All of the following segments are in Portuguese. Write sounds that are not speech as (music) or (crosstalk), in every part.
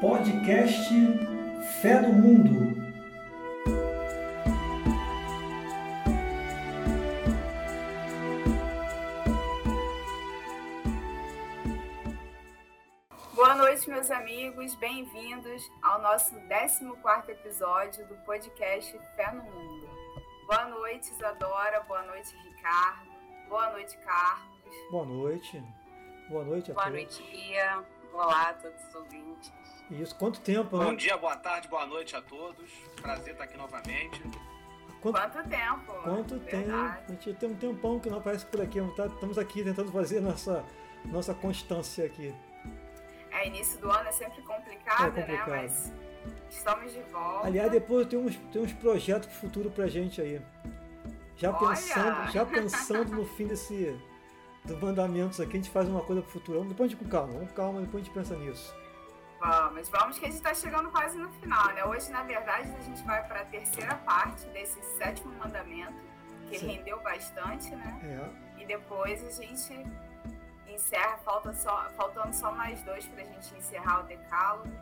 Podcast Fé do Mundo. Boa noite, meus amigos. Bem-vindos ao nosso 14 episódio do podcast Fé no Mundo. Boa noite, Isadora. Boa noite, Ricardo. Boa noite, Carlos. Boa noite. Boa noite a Boa todos. noite, Bia. Olá a todos os ouvintes. Isso, quanto tempo, Bom né? dia, boa tarde, boa noite a todos. Prazer estar aqui novamente. Quanto, Quanto tempo? quanto tempo? A gente tem um tempão que não aparece por aqui. tá- Estamos aqui tentando fazer nossa, nossa constância aqui. É, início do ano é sempre complicado, É complicado. né? Mas estamos de volta. Aliás, depois tem uns, tem uns projetos pro futuro pra gente aí. Já Olha! pensando, já (laughs) pensando no fim desse dos mandamentos aqui, a gente faz uma coisa pro futuro. Depois a gente com calma, vamos com calma, depois a gente pensa nisso. Vamos, vamos que a gente está chegando quase no final, né? Hoje, na verdade, a gente vai para a terceira parte desse sétimo mandamento, que Sim. rendeu bastante, né? É. E depois a gente encerra, falta só, faltando só mais dois para a gente encerrar o decálogo.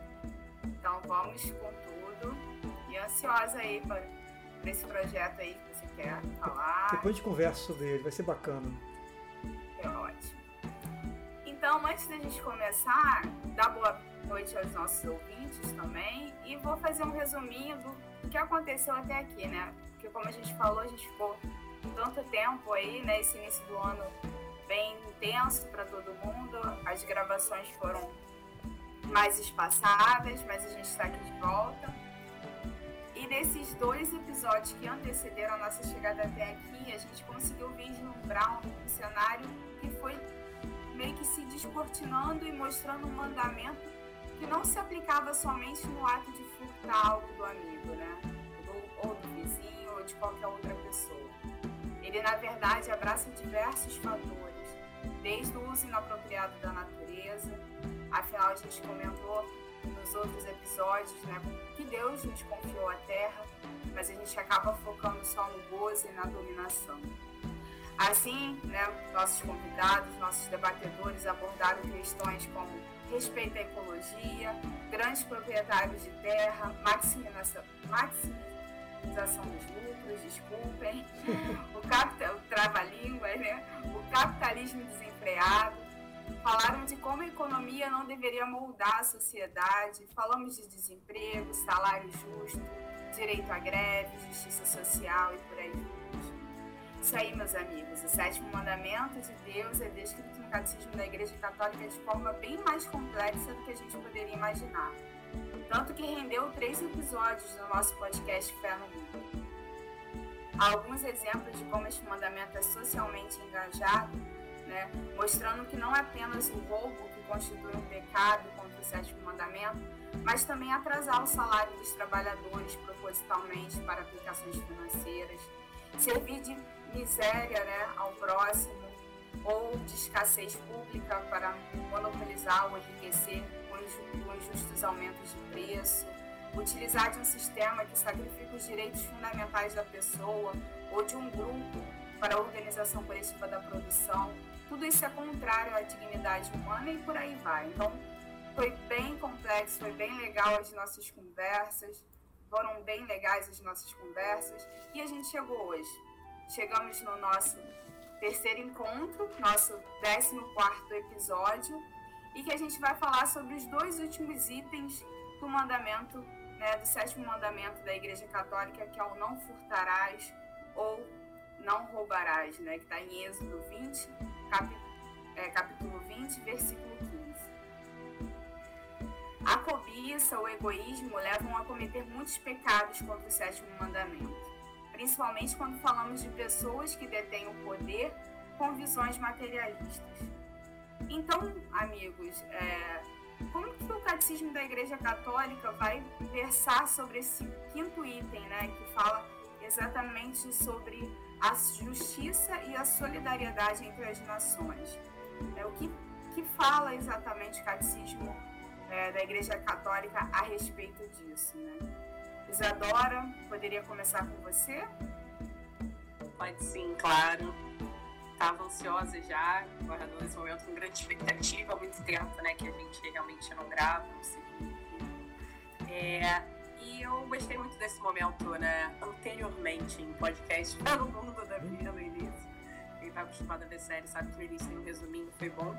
Então vamos com tudo. E ansiosa aí para esse projeto aí que você quer falar. Depois a gente conversa sobre ele, vai ser bacana. É ótimo. Então, antes da gente começar, dá boa noite aos nossos ouvintes também. E vou fazer um resuminho do, que aconteceu até aqui, né? Porque como a gente falou, a gente ficou tanto tempo aí, né? Esse início do ano bem intenso para todo mundo. As gravações foram mais espaçadas, mas a gente está aqui de volta. E desses dois episódios que antecederam a nossa chegada até aqui, a gente conseguiu vislumbrar um, um cenário que foi meio que se descortinando e mostrando um mandamento que não se aplicava somente no ato de furtar algo do amigo, né? Do- ou do vizinho, ou de qualquer outra pessoa. Ele, na verdade, abraça diversos fatores, desde o uso inapropriado da natureza, afinal, a gente comentou nos outros episódios, né, que Deus nos confiou a terra, mas a gente acaba focando só no gozo e na dominação. Assim, né, nossos convidados, nossos debatedores abordaram questões como respeito à ecologia, grandes proprietários de terra, maximização, maximização dos lucros, desculpem, (laughs) o, capita, o trava-língua, né, o capitalismo desenfreado, falaram de como a economia não deveria moldar a sociedade, falamos de desemprego, salário justo, direito à greve, justiça social e por aí. Isso aí, meus amigos, o sétimo mandamento de Deus é descrito no Catecismo da Igreja Católica de forma bem mais complexa do que a gente poderia imaginar. Tanto que rendeu três episódios do nosso podcast Fé no Mundo. Há alguns exemplos de como este mandamento é socialmente engajado, né, mostrando que não é apenas o roubo que constitui um pecado contra o sétimo mandamento, mas também atrasar o salário dos trabalhadores propositalmente para aplicações financeiras, servir de miséria né, ao próximo ou de escassez pública para monopolizar ou enriquecer com inju- com injustos aumentos de preço, utilizar de um sistema que sacrifica os direitos fundamentais da pessoa ou de um grupo para a organização coletiva da produção. Tudo isso é contrário à dignidade humana e por aí vai. Então, foi bem complexo, foi bem legal as nossas conversas, foram bem legais as nossas conversas e a gente chegou hoje. Chegamos no nosso terceiro encontro, nosso 14 episódio, e que a gente vai falar sobre os dois últimos itens do mandamento, né, do sétimo mandamento da Igreja Católica, que é o não furtarás ou não roubarás, né, que está em Êxodo 20, capi- é, capítulo 20, versículo 15. A cobiça, o egoísmo levam a cometer muitos pecados contra o sétimo mandamento, principalmente quando falamos de pessoas que detêm o poder com visões materialistas. Então, amigos, é, como que o catecismo da Igreja Católica vai versar sobre esse quinto item, né, que fala exatamente sobre a justiça e a solidariedade entre as nações? É, o que, que fala exatamente o catecismo é, da Igreja Católica a respeito disso, né? Isadora, poderia começar com você? Pode sim, claro. Estava ansiosa já, guardando esse momento com grande expectativa há muito tempo, né? Que a gente realmente não grava, não se É, e eu gostei muito desse momento, né? Anteriormente em podcast (laughs) para o mundo da vida no início. Quem tá acostumado a ver série sabe que no início tem um resuminho, foi bom.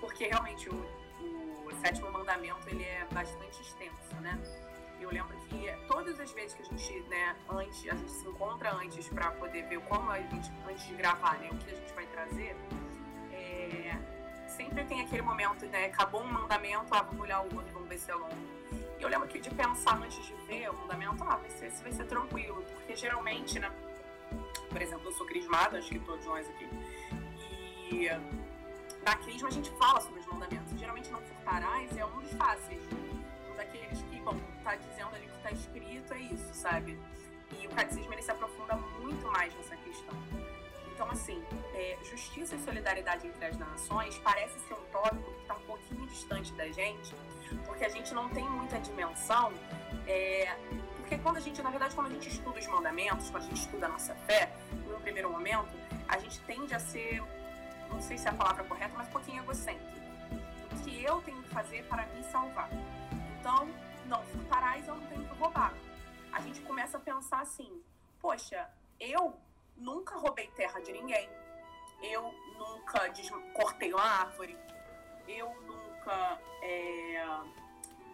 Porque realmente o, o sétimo mandamento ele é bastante extenso, né? Eu lembro que todas as vezes que a gente, né, antes, a gente se encontra antes para poder ver como a gente, antes de gravar, né, o que a gente vai trazer, é, sempre tem aquele momento, né, acabou um mandamento, ah, vamos olhar o outro, vamos ver se é longo. E eu lembro que de pensar antes de ver o mandamento, ah, vai ser, vai ser tranquilo, porque geralmente, né, por exemplo, eu sou crismada, acho que todos nós aqui, e na crisma a gente fala sobre os mandamentos, geralmente não furtarás é um dos fáceis, um daqueles que, bom, tá dizendo ali que tá escrito, é isso, sabe? E o catecismo ele se aprofunda muito mais nessa questão. Então, assim, é, justiça e solidariedade entre as nações parece ser um tópico que está um pouquinho distante da gente, porque a gente não tem muita dimensão. É, porque quando a gente, na verdade, quando a gente estuda os mandamentos, quando a gente estuda a nossa fé, no primeiro momento, a gente tende a ser, não sei se é a palavra correta, mas um pouquinho egocêntrico. O que eu tenho que fazer para me salvar? Então, não furtarás, eu não tenho que roubar. A gente começa a pensar assim, poxa, eu nunca roubei terra de ninguém. Eu nunca cortei uma árvore. Eu nunca é,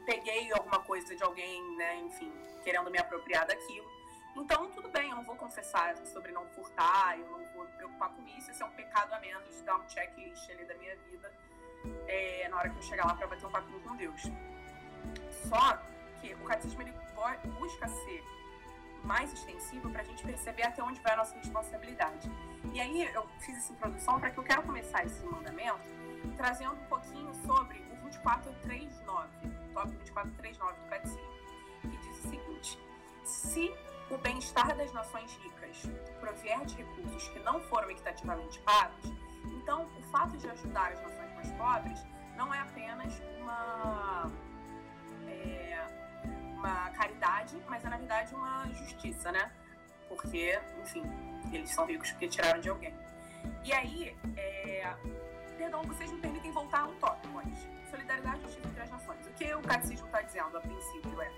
peguei alguma coisa de alguém, né, enfim, querendo me apropriar daquilo. Então, tudo bem, eu não vou confessar sobre não furtar, eu não vou me preocupar com isso. Esse é um pecado a menos, dar um checklist ali da minha vida é, na hora que eu chegar lá para bater um papinho com Deus. Só que o catecismo ele busca ser mais extensivo para a gente perceber até onde vai a nossa responsabilidade. E aí eu fiz essa introdução para que eu quero começar esse mandamento trazendo um pouquinho sobre o 2439, tópico 2439 do Catecismo, que diz o seguinte: se o bem-estar das nações ricas provier de recursos que não foram equitativamente pagos, então o fato de ajudar as nações mais pobres não é apenas uma uma caridade, mas é na verdade uma justiça, né? Porque, enfim, eles são ricos porque tiraram de alguém. E aí, é... perdão, vocês me permitem voltar um tópico antes. Solidariedade e justiça entre as nações. O que o catecismo está dizendo a princípio é: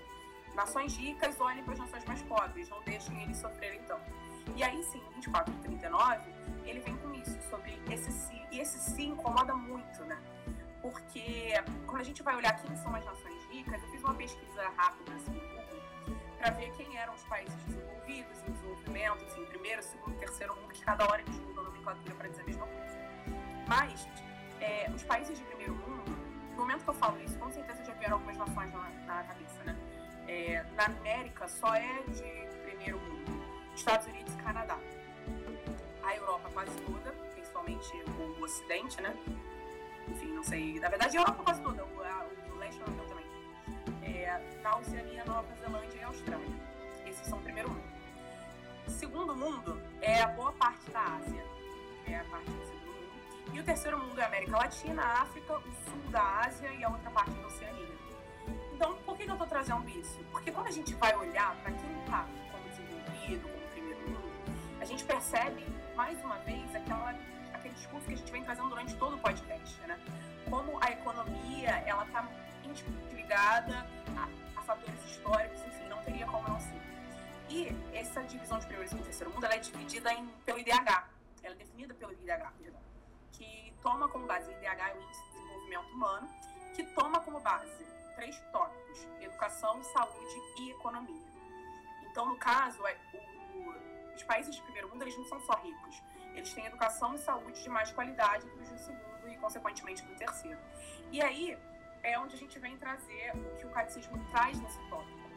nações ricas olhem para as nações mais pobres, não deixem eles sofrerem tanto. E aí sim, 24 e 39, ele vem com isso, sobre esse si, e esse se incomoda muito, né? Porque quando a gente vai olhar quem são as nações ricas, eu fiz uma pesquisa rápida assim, no Google para ver quem eram os países desenvolvidos, em desenvolvimento, assim, primeiro, segundo, terceiro mundo, que cada hora eles mudam a nomenclatura para dizer a mesma coisa. Mas é, os países de primeiro mundo, no momento que eu falo isso, com certeza já vieram algumas nações na, na cabeça, né? É, na América só é de primeiro mundo, Estados Unidos e Canadá. A Europa quase toda, principalmente o Ocidente, né? Enfim, não sei. Na verdade, a Europa quase toda, o, a, o leste. É, na Oceania, Nova Zelândia e Austrália. Esses são o primeiro mundo. Segundo mundo é a boa parte da Ásia. É a parte do segundo mundo. E o terceiro mundo é a América Latina, a África, o sul da Ásia e a outra parte da Oceania. Então, por que, que eu estou trazendo isso? Porque quando a gente vai olhar para quem está como desenvolvido, como primeiro mundo, a gente percebe, mais uma vez, aquela aquele discurso que a gente vem trazendo durante todo o podcast, né? Como a economia, ela está ligada a, a, fatores históricos, enfim, não teria como não ser. E essa divisão de primeiro e terceiro mundo, ela é dividida em, pelo IDH, ela é definida pelo IDH, perdão, que toma como base, o IDH é o Índice de Desenvolvimento Humano, que toma como base três tópicos, educação, saúde e economia. Então, no caso, é, o, os países de primeiro mundo, eles não são só ricos, eles têm educação e saúde de mais qualidade que os do segundo e, consequentemente, do terceiro. E aí é onde a gente vem trazer o que o catecismo traz nesse tópico.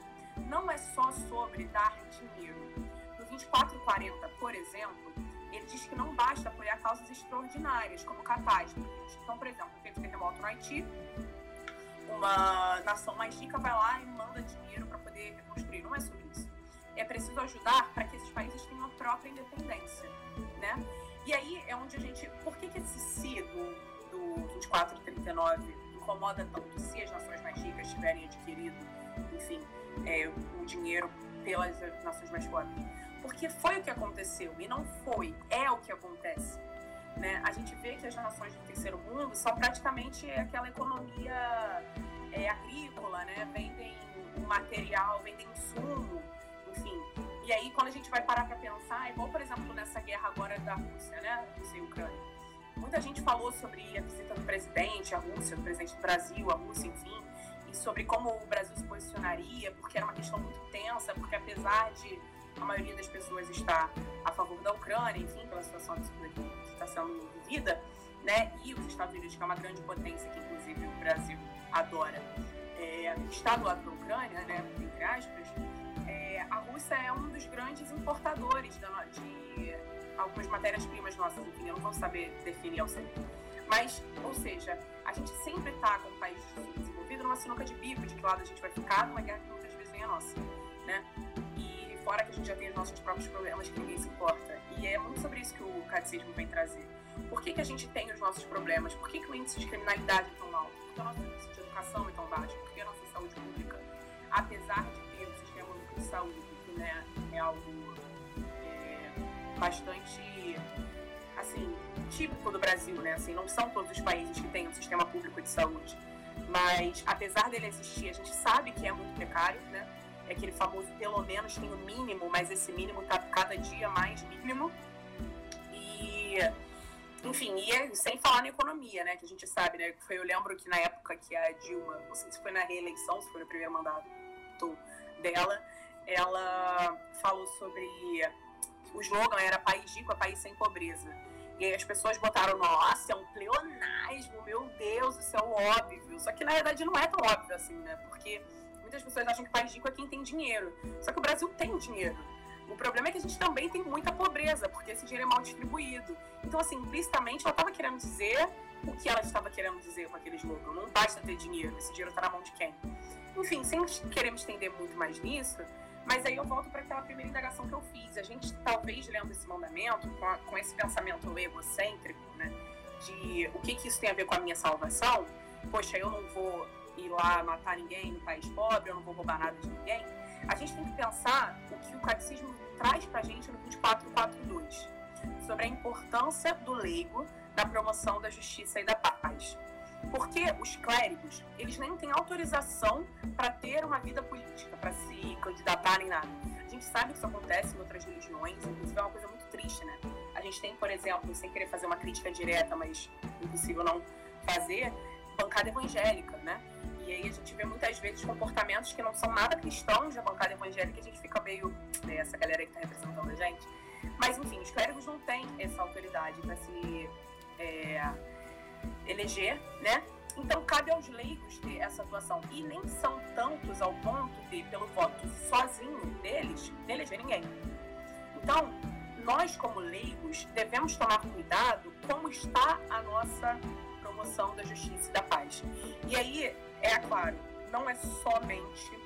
Não é só sobre dar dinheiro. No 2440, por exemplo, ele diz que não basta apoiar causas extraordinárias, como catástrofes. Então, por exemplo, feito um terremoto no Haiti, uma nação mais rica vai lá e manda dinheiro para poder reconstruir. Não é sobre isso. É preciso ajudar para que esses países tenham a própria independência né? E aí é onde a gente. Por que, que esse si do, do 2439 incomoda tanto se as nações mais ricas tiverem adquirido, enfim, é, o dinheiro pelas nações mais pobres? Porque foi o que aconteceu e não foi, é o que acontece. Né? A gente vê que as nações do terceiro mundo são praticamente aquela economia é, agrícola, né? vendem material, vendem insumo, enfim. E aí, quando a gente vai parar para pensar, igual, por exemplo, nessa guerra agora da Rússia, né? Rússia e Ucrânia. Muita gente falou sobre a visita do presidente, a Rússia, do presidente do Brasil, a Rússia, enfim, e sobre como o Brasil se posicionaria, porque era uma questão muito tensa, porque apesar de a maioria das pessoas estar a favor da Ucrânia, enfim, pela situação que está sendo vivida, né? E os Estados Unidos, que é uma grande potência, que inclusive o Brasil adora, é, está do lado da Ucrânia, né? Entre aspas, é, a Rússia é um dos grandes importadores de, de algumas matérias-primas nossas, enfim, eu não vou saber definir ao certo. Mas, ou seja, a gente sempre está como país desenvolvido numa sinuca de bico de que lado a gente vai ficar numa guerra que muitas vezes nem é nossa, né? E fora que a gente já tem os nossos próprios problemas que ninguém se importa. E é muito sobre isso que o catecismo vem trazer. Por que, que a gente tem os nossos problemas? Por que, que o índice de criminalidade é tão alto? Por que o nosso índice de educação é tão baixo? Por que a nossa saúde pública, apesar de ter um sistema único de saúde, que né, é algo é, bastante assim, típico do Brasil, né? Assim, não são todos os países que têm um sistema público de saúde. Mas, apesar dele existir, a gente sabe que é muito precário, né? É aquele famoso, pelo menos tem o mínimo, mas esse mínimo está cada dia mais mínimo. E enfim, e é, sem falar na economia, né? Que a gente sabe, né? Foi, eu lembro que na época que a Dilma, não sei se foi na reeleição, se foi no primeiro mandato dela, ela falou sobre. O slogan era país rico é país sem pobreza. E aí as pessoas botaram, nossa, é um pleonasmo, meu Deus, isso é óbvio. Só que na verdade não é tão óbvio assim, né? Porque muitas pessoas acham que país rico é quem tem dinheiro. Só que o Brasil tem dinheiro. O problema é que a gente também tem muita pobreza, porque esse dinheiro é mal distribuído. Então, assim, implicitamente, ela estava querendo dizer o que ela estava querendo dizer com aquele slogan. Não basta ter dinheiro, esse dinheiro está na mão de quem? Enfim, sem querer me estender muito mais nisso, mas aí eu volto para aquela primeira indagação que eu fiz. A gente, talvez, lendo esse mandamento, com, a, com esse pensamento egocêntrico, né, de o que, que isso tem a ver com a minha salvação, poxa, eu não vou ir lá matar ninguém no país pobre, eu não vou roubar nada de ninguém a gente tem que pensar o que o catecismo traz para a gente no 2442, sobre a importância do leigo na promoção da justiça e da paz. Porque os clérigos, eles nem têm autorização para ter uma vida política, para se candidatar nem nada. A gente sabe que isso acontece em outras religiões, inclusive é uma coisa muito triste, né? A gente tem, por exemplo, sem querer fazer uma crítica direta, mas impossível não fazer, bancada evangélica, né? E aí a gente vê muitas vezes comportamentos que não são nada cristãos da bancada evangélica a gente fica meio. Né, essa galera que está representando a gente. Mas enfim, os clérigos não têm essa autoridade para se é, eleger, né? Então cabe aos leigos ter essa atuação. E nem são tantos ao ponto de, pelo voto sozinho deles, de eleger ninguém. Então, nós como leigos devemos tomar cuidado como está a nossa promoção da justiça e da paz. E aí, é claro, não é somente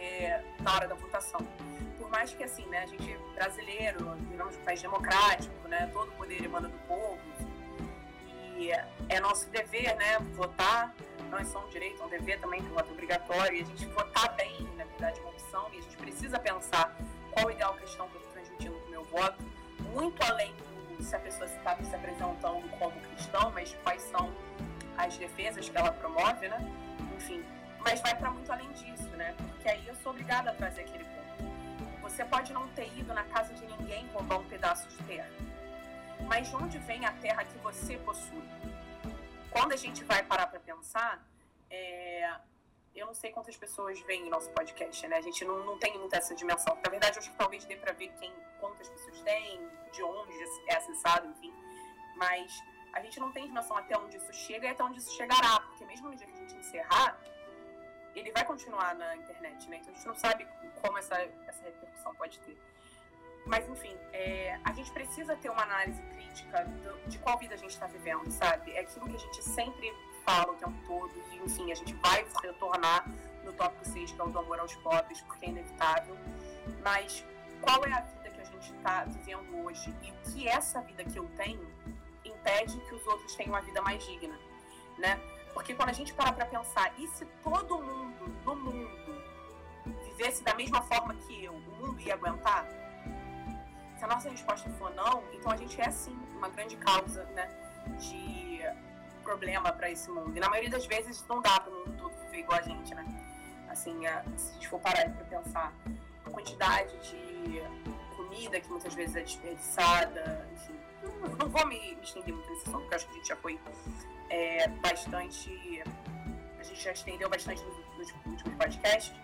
é, na hora da votação. Por mais que, assim, né, a gente brasileiro, vivemos um país democrático, né, todo o poder emana do povo, é nosso dever, né, votar, não é só um direito, é um dever também, que o voto obrigatório, e a gente votar bem, na verdade, uma opção, e a gente precisa pensar qual o ideal cristão que eu estou transmitindo com o meu voto, muito além do se a pessoa está se apresentando como cristão, mas quais são as defesas que ela promove, né? Enfim, mas vai para muito além disso, né? Porque aí eu sou obrigada a trazer aquele ponto. Você pode não ter ido na casa de ninguém roubar um pedaço de terra, mas de onde vem a terra que você possui? Quando a gente vai parar para pensar, é... eu não sei quantas pessoas veem o nosso podcast, né? A gente não, não tem muita essa dimensão. Na verdade, acho que talvez dê para ver quem, quantas pessoas tem, de onde é acessado, enfim. Mas a gente não tem noção até onde isso chega e até onde isso chegará, porque mesmo no dia que a gente encerrar, ele vai continuar na internet, né? Então a gente não sabe como essa, essa repercussão pode ter. Mas, enfim, é, a gente precisa ter uma análise crítica do, de qual vida a gente está vivendo, sabe? É aquilo que a gente sempre fala o tempo todo, e, enfim, a gente vai retornar no tópico 6, que é o do amor aos pobres, porque é inevitável. Mas qual é a vida que a gente está vivendo hoje? E o que essa vida que eu tenho impede que os outros tenham uma vida mais digna, né? Porque quando a gente para para pensar, e se todo mundo no mundo vivesse da mesma forma que eu, o mundo ia aguentar? Se a nossa resposta for não, então a gente é sim uma grande causa, né, de problema para esse mundo. E na maioria das vezes não dá para o mundo todo viver igual a gente, né? Assim, a, se a gente for parar para pensar a quantidade de comida que muitas vezes é desperdiçada, enfim. Não, vou me, estender muito nesse assunto, porque acho que a gente já foi é, bastante. A gente já estendeu bastante nos últimos podcasts,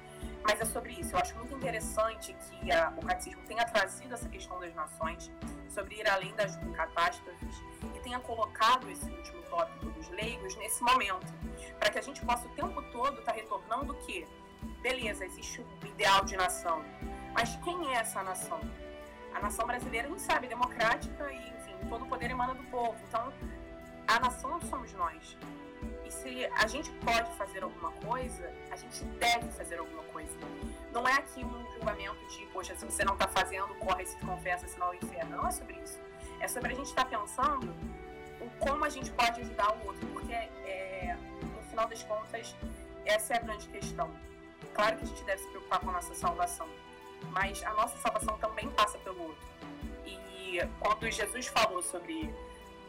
mas é sobre isso. Eu acho muito interessante que a, o catecismo tenha trazido essa questão das nações, sobre ir além das catástrofes, e tenha colocado esse último tópico dos leigos nesse momento, para que a gente possa o tempo todo estar tá retornando que, beleza, existe um ideal de nação, mas quem é essa nação? A nação brasileira, gente sabe, é democrática e, enfim, todo o poder emana do povo. Então, a nação somos nós. E se a gente pode fazer alguma coisa, a gente deve fazer alguma coisa. Não é aqui um julgamento de, poxa, se você não está fazendo, corre, se confessa, senão é o inferno. Não é sobre isso. É sobre a gente estar tá pensando o como a gente pode ajudar o outro. Porque, é, no final das contas, essa é a grande questão. Claro que a gente deve se preocupar com a nossa salvação mas a nossa salvação também passa pelo outro. E quando Jesus falou sobre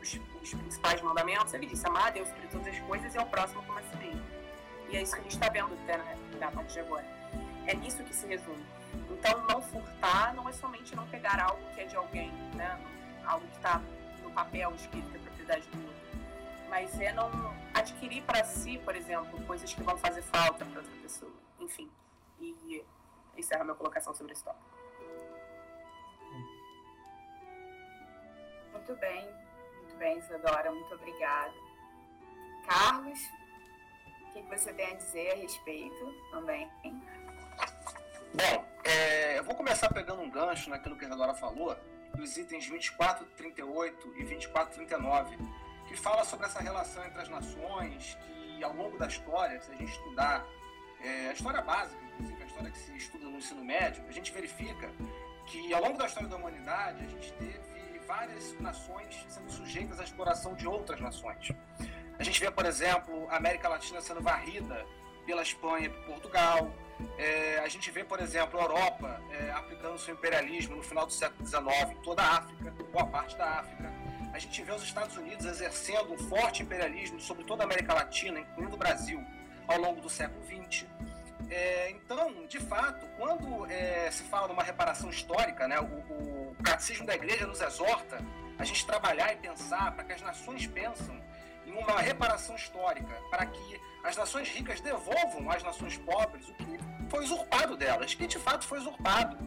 os, os principais mandamentos, ele disse: amar a Deus sobre todas as coisas e ao próximo como a si mesmo. E é isso que a gente está vendo até né, na parte de agora. É nisso que se resume. Então, não furtar não é somente não pegar algo que é de alguém, né? algo que está no papel escrito que é propriedade do outro. Mas é não adquirir para si, por exemplo, coisas que vão fazer falta para outra pessoa. Enfim. E encerra minha colocação sobre esse tópico. Muito bem, bem, Isadora, muito obrigada. Carlos, o que você tem a dizer a respeito também? Bom, é, eu vou começar pegando um gancho naquilo que a Isadora falou, dos itens 24, 38 e 24, 39, que fala sobre essa relação entre as nações, que ao longo da história, se a gente estudar é, a história básica, inclusive a história que se estuda no ensino médio, a gente verifica que ao longo da história da humanidade a gente teve várias nações sendo sujeitas à exploração de outras nações. A gente vê, por exemplo, a América Latina sendo varrida pela Espanha e por Portugal. É, a gente vê, por exemplo, a Europa é, aplicando seu imperialismo no final do século XIX em toda a África, boa parte da África. A gente vê os Estados Unidos exercendo um forte imperialismo sobre toda a América Latina, incluindo o Brasil, ao longo do século XX. É, então, de fato, quando é, se fala de uma reparação histórica, né, o, o catecismo da igreja nos exorta a gente trabalhar e pensar para que as nações pensam em uma reparação histórica, para que as nações ricas devolvam às nações pobres o que foi usurpado delas, que de fato foi usurpado.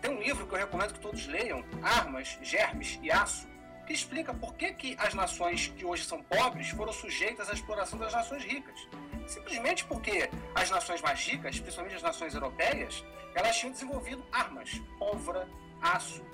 Tem um livro que eu recomendo que todos leiam, Armas, Germes e Aço, que explica por que, que as nações que hoje são pobres foram sujeitas à exploração das nações ricas. Simplesmente porque as nações mais ricas, principalmente as nações europeias, elas tinham desenvolvido armas, pólvora, aço.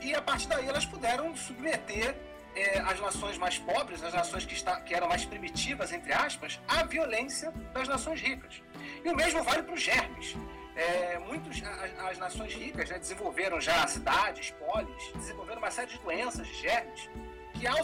E a partir daí elas puderam submeter é, as nações mais pobres, as nações que, está, que eram mais primitivas, entre aspas, à violência das nações ricas. E o mesmo vale para os germes. É, muitos, as, as, nações ricas né, desenvolveram já cidades, polis, desenvolveram uma série de doenças, de germes, que ao,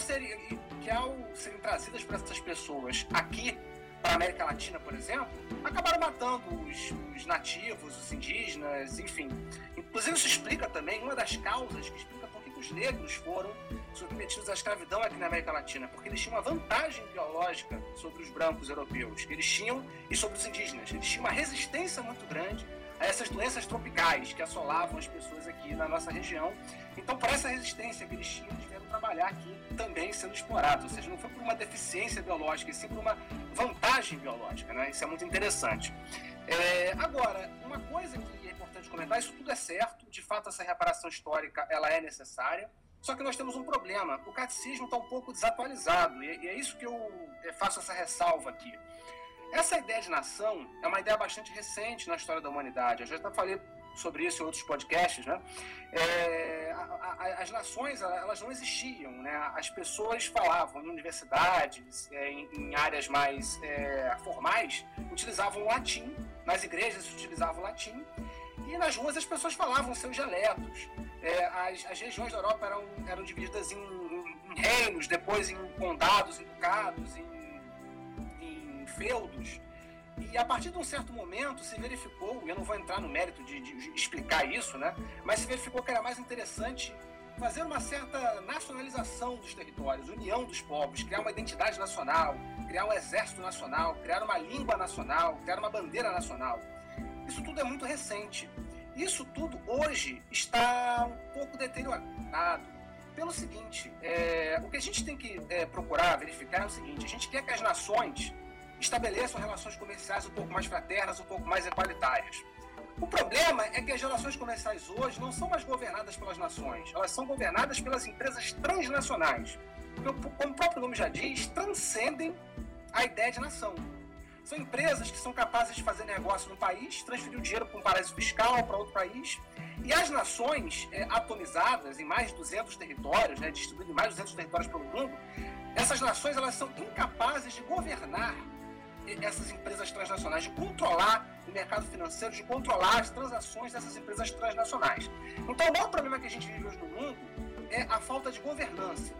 que ao serem trazidas para essas pessoas aqui para América Latina, por exemplo, acabaram matando os, os, nativos, os indígenas, enfim. Inclusive, isso explica também, uma das causas que explica por que os negros foram submetidos à escravidão aqui na América Latina, porque eles tinham uma vantagem biológica sobre os brancos europeus, eles tinham, e sobre os indígenas, eles tinham uma resistência muito grande a essas doenças tropicais que assolavam as pessoas aqui na nossa região. Então, por essa resistência que eles tinham, eles vieram trabalhar aqui também sendo explorados. Ou seja, não foi por uma deficiência biológica, e sim por uma vantagem biológica. Né? Isso é muito interessante. É, agora, uma coisa que é importante comentar, isso tudo é certo, de fato essa reparação histórica ela é necessária, só que nós temos um problema, o catecismo está um pouco desatualizado, e é isso que eu é, faço essa ressalva aqui. Essa ideia de nação é uma ideia bastante recente na história da humanidade. Eu já falei sobre isso em outros podcasts, né? É, a, a, as nações elas não existiam, né? As pessoas falavam em universidades, é, em, em, áreas mais é, formais, utilizavam latim. Nas igrejas utilizavam latim e nas ruas as pessoas falavam seus dialetos. É, as, as, regiões da Europa eram, eram divididas em, em, em reinos, depois em condados, em ducados, em, em feudos. E a partir de um certo momento se verificou, eu não vou entrar no mérito de, de, explicar isso, né? Mas se verificou que era mais interessante fazer uma certa nacionalização dos territórios, união dos povos, criar uma identidade nacional, criar um exército nacional, criar uma língua nacional, criar uma bandeira nacional. Isso tudo é muito recente. Isso tudo hoje está um pouco deteriorado. Pelo seguinte, é, o que a gente tem que é, procurar verificar é o seguinte: a gente quer que as nações estabeleçam relações comerciais um pouco mais fraternas, um pouco mais equalitárias. O problema é que as relações comerciais hoje não são mais governadas pelas nações, elas são governadas pelas empresas transnacionais. Como o próprio nome já diz, transcendem a ideia de nação. São empresas que são capazes de fazer negócio no país, transferir o dinheiro para um paraíso fiscal, para outro país. E as nações é, atomizadas em mais de 200 territórios, né, distribuídas em mais de 200 territórios pelo mundo, essas nações elas são incapazes de governar essas empresas transnacionais, de controlar o mercado financeiro, de controlar as transações dessas empresas transnacionais. Então, o maior problema que a gente vive hoje no mundo é a falta de governança.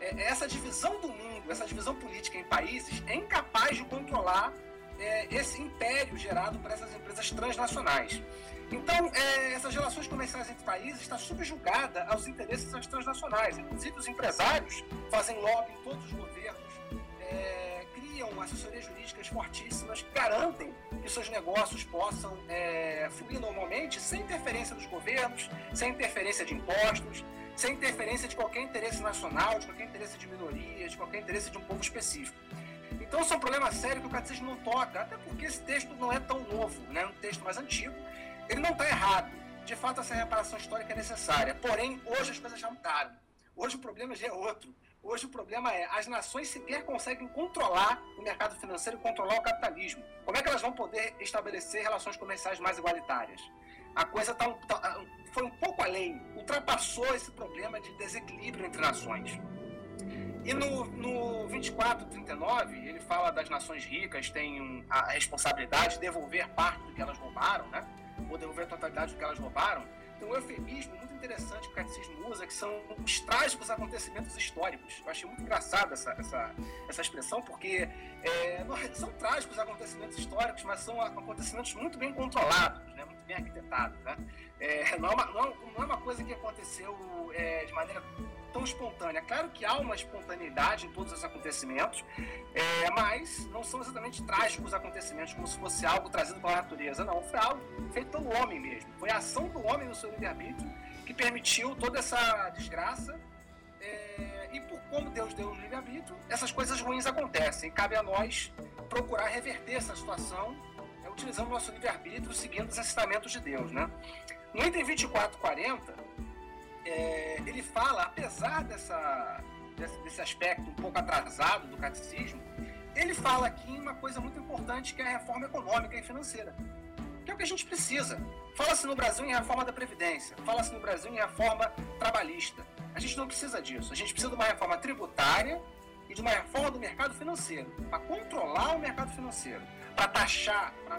É, é essa divisão do mundo, essa divisão política em países é incapaz de controlar é, esse império gerado por essas empresas transnacionais. Então, é, essas relações comerciais entre países está subjugada aos interesses das transnacionais. Inclusive, os empresários fazem lobby em todos os governos, é, criam assessorias jurídicas fortíssimas que garantem que seus negócios possam é, fluir normalmente sem interferência dos governos, sem interferência de impostos, sem interferência de qualquer interesse nacional, de qualquer interesse de minoria, de qualquer interesse de um povo específico. Então, isso é um problema sério que o catecismo não toca, até porque esse texto não é tão novo, né? um texto mais antigo. Ele não está errado. De fato, essa reparação histórica é necessária. Porém, hoje as coisas já mudaram. Hoje o problema já é outro. Hoje o problema é as nações sequer conseguem controlar o mercado financeiro e controlar o capitalismo. Como é que elas vão poder estabelecer relações comerciais mais igualitárias? A coisa tá, tá, foi um pouco além, ultrapassou esse problema de desequilíbrio entre nações. E no, no 2439, ele fala das nações ricas têm a responsabilidade de devolver parte do que elas roubaram, né? ou devolver a totalidade do que elas roubaram. Tem um eufemismo muito interessante que o catecismo usa, que são os trágicos acontecimentos históricos. Eu achei muito engraçada essa, essa, essa expressão, porque é, não, são trágicos acontecimentos históricos, mas são acontecimentos muito bem controlados, né? muito bem arquitetados. Né? É, não, é uma, não, não, é uma coisa que aconteceu é, de maneira tão espontânea. Claro que há uma espontaneidade em todos os acontecimentos, é, mas não são exatamente trágicos acontecimentos, como se fosse algo trazido pela natureza. Não, foi algo feito pelo homem mesmo. Foi a ação do homem no seu livre-arbítrio que permitiu toda essa desgraça. É, e por como Deus deu o livre-arbítrio, essas coisas ruins acontecem. Cabe a nós procurar reverter essa situação é, utilizando o nosso livre-arbítrio, seguindo os ensinamentos de Deus. Né? No item 2440, é, ele fala, apesar dessa, desse, desse aspecto um pouco atrasado do catecismo, ele fala aqui uma coisa muito importante que é a reforma econômica e financeira, que é o que a gente precisa. Fala-se no Brasil em reforma da Previdência, fala-se no Brasil em reforma trabalhista. A gente não precisa disso. A gente precisa de uma reforma tributária e de uma reforma do mercado financeiro, para controlar o mercado financeiro, para taxar, para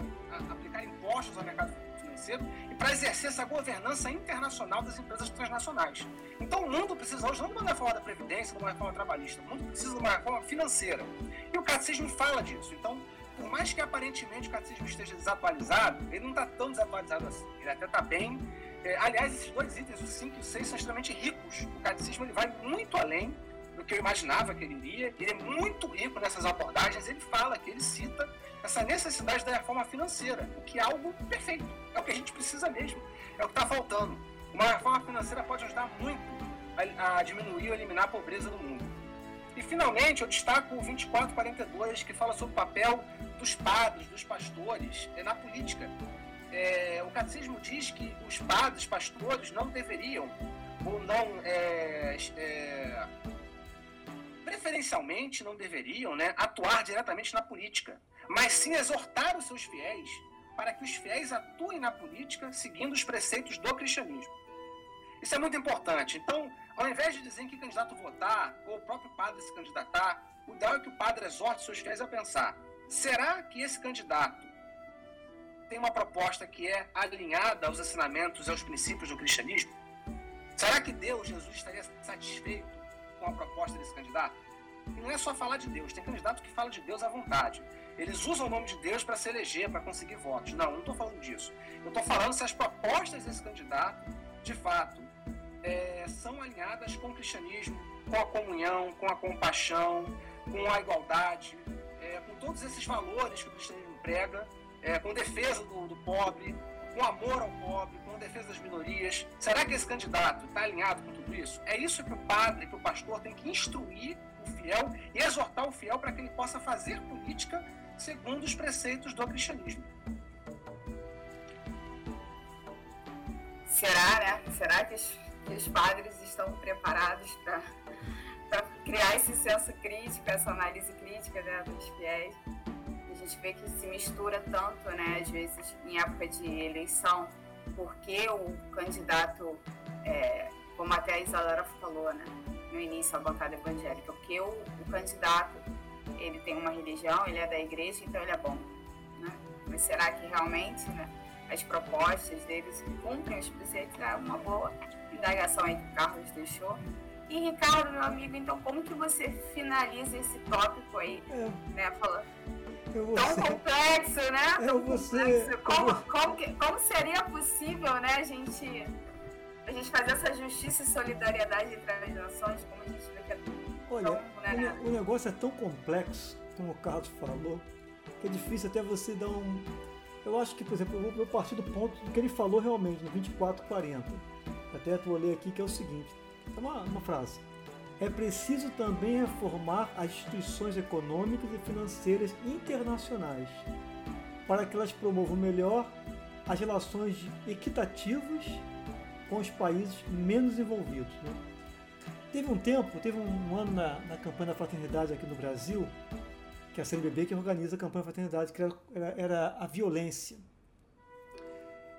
aplicar impostos ao mercado financeiro financeiro e para exercer essa governança internacional das empresas transnacionais. Então o mundo precisa hoje não de uma reforma da Previdência, de uma reforma trabalhista, o mundo precisa de uma reforma financeira. E o catecismo fala disso. Então, por mais que aparentemente o catecismo esteja desatualizado, ele não está tão desatualizado assim. Ele até está bem. É, aliás, esses dois itens, o 5 e o 6, são extremamente ricos. O catecismo ele vai muito além do que eu imaginava que ele iria. Ele é muito rico nessas abordagens. Ele fala que ele cita essa necessidade da reforma financeira, o que é algo perfeito. É o que a gente precisa mesmo. É o que está faltando. Uma reforma financeira pode ajudar muito a, a diminuir ou eliminar a pobreza do mundo. E finalmente eu destaco o 2442, que fala sobre o papel dos padres, dos pastores é, na política. É, o catecismo diz que os padres, pastores, não deveriam ou não é, é, preferencialmente não deveriam né, atuar diretamente na política mas sim exortar os seus fiéis para que os fiéis atuem na política seguindo os preceitos do cristianismo. Isso é muito importante. Então, ao invés de dizer que candidato votar, ou o próprio padre se candidatar, o ideal é que o padre exorte seus fiéis a pensar: será que esse candidato tem uma proposta que é alinhada aos ensinamentos e aos princípios do cristianismo? Será que Deus, Jesus, estaria satisfeito com a proposta desse candidato? E não é só falar de Deus, tem candidato que fala de Deus à vontade. Eles usam o nome de Deus para se eleger, para conseguir votos. Não, não estou falando disso. Eu estou falando se as propostas desse candidato, de fato, é, são alinhadas com o cristianismo, com a comunhão, com a compaixão, com a igualdade, é, com todos esses valores que o cristianismo prega. é, com defesa do, do pobre, com amor ao pobre, com defesa das minorias. Será que esse candidato está alinhado com tudo isso? É isso que o padre, que o pastor tem que instruir o fiel e exortar o fiel para que ele possa fazer política segundo os preceitos do cristianismo. Será, né? Será que os, que os padres estão preparados para criar esse senso crítico, essa análise crítica né, dos fiéis? A gente vê que se mistura tanto, né, às vezes, em época de eleição, porque o candidato, é, como até a Isadora falou, né, no início, a bancada evangélica, porque o, o candidato ele tem uma religião, ele é da igreja, então ele é bom. Né? Mas será que realmente né, as propostas deles cumprem os preceitos? É uma boa indagação aí que o Carlos deixou. E Ricardo, meu amigo, então como que você finaliza esse tópico aí? É. Né, falando tão complexo, né? (laughs) É tão você, Como, como, que, como, seria possível, né, a gente, a gente fazer essa justiça e solidariedade entre as nações, como a gente Olha, né, o, o negócio é tão complexo, como o Carlos falou, que é difícil até você dar um. Eu acho que, por exemplo, eu vou partir do ponto do que ele falou realmente, no 2440. Até eu ler aqui que é o seguinte: é uma, uma frase. É preciso também reformar as instituições econômicas e financeiras internacionais para que elas promovam melhor as relações equitativas com os países menos envolvidos. Né? Teve um tempo, teve um ano na, na campanha da fraternidade aqui no Brasil, que é a CNBB que organiza a campanha da fraternidade, que era, era, era a violência.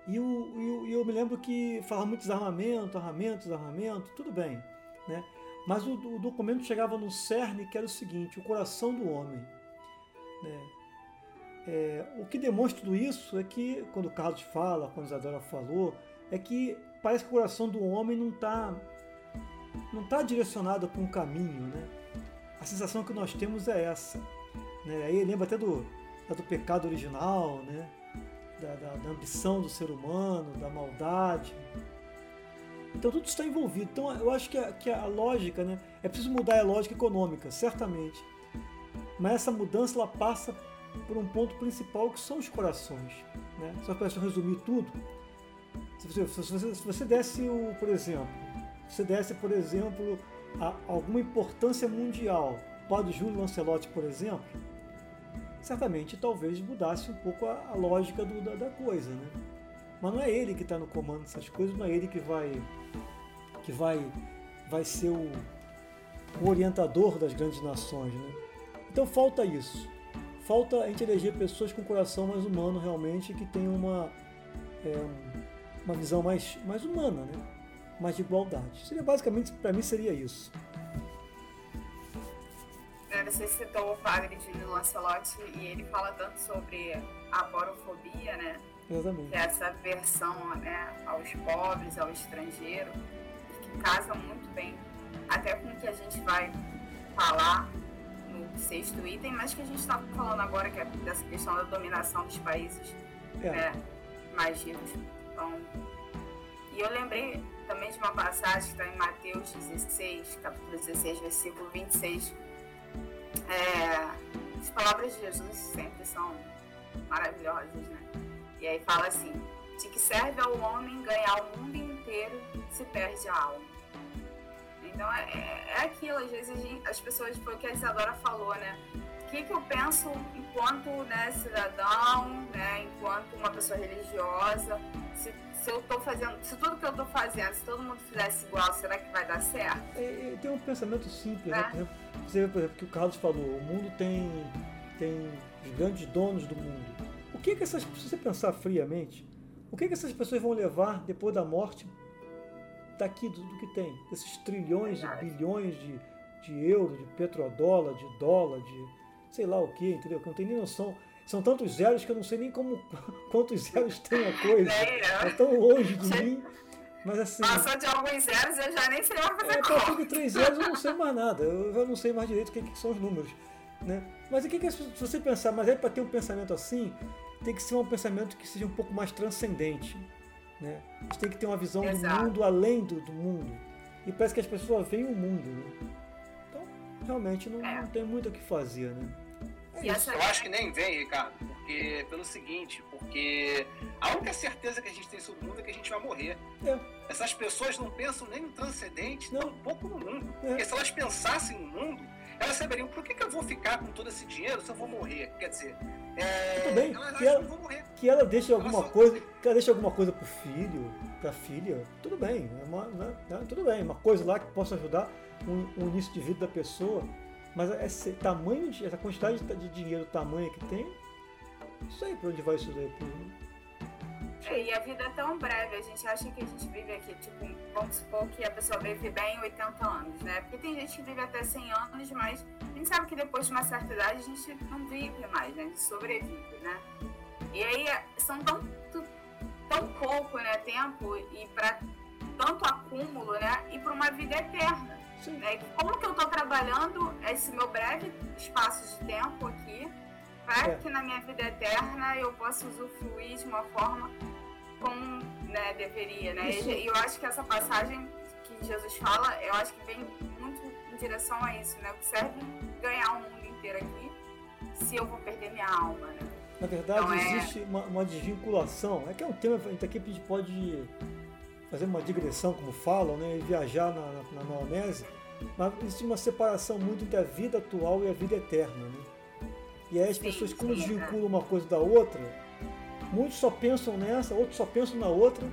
E eu, eu, eu, me lembro que falava muito desarmamento, armamento, desarmamento, tudo bem. Né? Mas o, o, documento chegava no cerne que era o seguinte, o coração do homem. Né? É, o que demonstra tudo isso é que, quando o Carlos fala, quando Isadora falou, é que parece que o coração do homem não está não tá direcionado para um caminho. Né? A sensação que nós temos é essa. Né? Aí lembra até do, do pecado original, né? da, da, da ambição do ser humano, da maldade. Então tudo está envolvido. Então eu acho que a, que a lógica, né, é preciso mudar a lógica econômica, certamente. Mas essa mudança ela passa por um ponto principal que são os corações. Né? Só para resumir tudo, se você, se você, se você desse, o, por exemplo, se desse, por exemplo, alguma importância mundial, o Padre Júlio Lancelotti, por exemplo, certamente talvez mudasse um pouco a, a lógica do, da, da, coisa, né? Mas não é ele que está no comando dessas coisas, não é ele que vai que vai vai ser o, o orientador das grandes nações, né? Então falta isso. Falta a gente eleger pessoas com coração mais humano realmente que tenham uma é, uma visão mais mais humana, né? Mais de igualdade. Seria basicamente para mim seria isso. Né, você citou o padre de Lancelotti e ele fala tanto sobre a porofobia, né? Exatamente. Que é essa aversão né, aos pobres, ao estrangeiro, que casa muito bem até com o que a gente vai falar no sexto item, mas que a gente está falando agora, que é dessa questão da dominação dos países é. né, mais ricos. Então, e eu lembrei também de uma passagem que está em Mateus 16, capítulo 16, versículo 26, é, as palavras de Jesus sempre são maravilhosas, né? E aí fala assim: de que serve ao homem ganhar o mundo inteiro se perde a alma. Então é, é, é aquilo, às vezes as pessoas, foi o que a Isadora falou, né? O que, que eu penso enquanto né, cidadão, né, enquanto uma pessoa religiosa, se, se eu tô fazendo, se tudo que eu tô fazendo, se todo mundo fizesse igual, será que vai dar certo? É, é tem um pensamento simples, né? né? Você vê, por exemplo, que o Carlos falou, o mundo tem, tem os grandes donos do mundo. O que, que essas, se você pensar friamente, o que, que essas pessoas vão levar depois da morte daqui do, do que tem? Esses trilhões e bilhões de, de euros, de petrodólar, de dólar, de sei lá o que, entendeu? Que não tenho nem noção. São tantos zeros que eu não sei nem como (laughs) quantos zeros tem a coisa. É tão longe de mim. Mas assim. Passou de alguns zeros eu já nem sei mais fazer é, conta. de três zeros eu não sei mais nada. Eu já não sei mais direito o que, que são os números. Né? Mas o que, que é, se você pensar, mas é para ter um pensamento assim, tem que ser um pensamento que seja um pouco mais transcendente. Né? A gente tem que ter uma visão Exato. do mundo além do, do, mundo. E parece que as pessoas veem o mundo. Né? Então, realmente não, é. não, tem muito o que fazer. Né? Essa... Eu acho que nem vem, Ricardo, porque pelo seguinte, porque a única certeza que a gente tem sobre o mundo é que a gente vai morrer. É. Essas pessoas não pensam nem no transcendente, não. pouco no mundo. É. Porque se elas pensassem no mundo, elas saberiam por que, que eu vou ficar com todo esse dinheiro se eu vou morrer. Quer dizer, é, tudo bem, que ela, que ela deixe alguma coisa, que ela deixe alguma coisa pro filho, pra filha, tudo bem, é uma, né, né, tudo bem, uma coisa lá que possa ajudar o, o início de vida da pessoa, mas esse tamanho, de, essa quantidade de dinheiro, tamanho que tem, isso aí, para onde vai isso daí? É, e a vida é tão breve, a gente acha que a gente vive aqui, tipo, vamos supor que a pessoa vive bem 80 anos, né? Porque tem gente que vive até 100 anos, mas a gente sabe que depois de uma certa idade a gente não vive mais, né? A gente sobrevive, né? E aí são tão, tão pouco, né, tempo e para tanto acúmulo, né? E para uma vida eterna. Né? Como que eu estou trabalhando esse meu breve espaço de tempo aqui para é. que na minha vida eterna eu possa usufruir de uma forma como né, deveria, né? Isso. E eu acho que essa passagem que Jesus fala, eu acho que vem muito em direção a isso, né? Serve ganhar o mundo inteiro aqui se eu vou perder minha alma, né? Na verdade, então, é... existe uma, uma, desvinculação. É que é um tema, aqui a gente pode fazer uma digressão, como falam, né? e viajar na, na, na maionese, mas existe uma separação muito entre a vida atual e a vida eterna. Né? E aí as pessoas, quando sim, desvinculam uma coisa da outra, muitos só pensam nessa, outros só pensam na outra,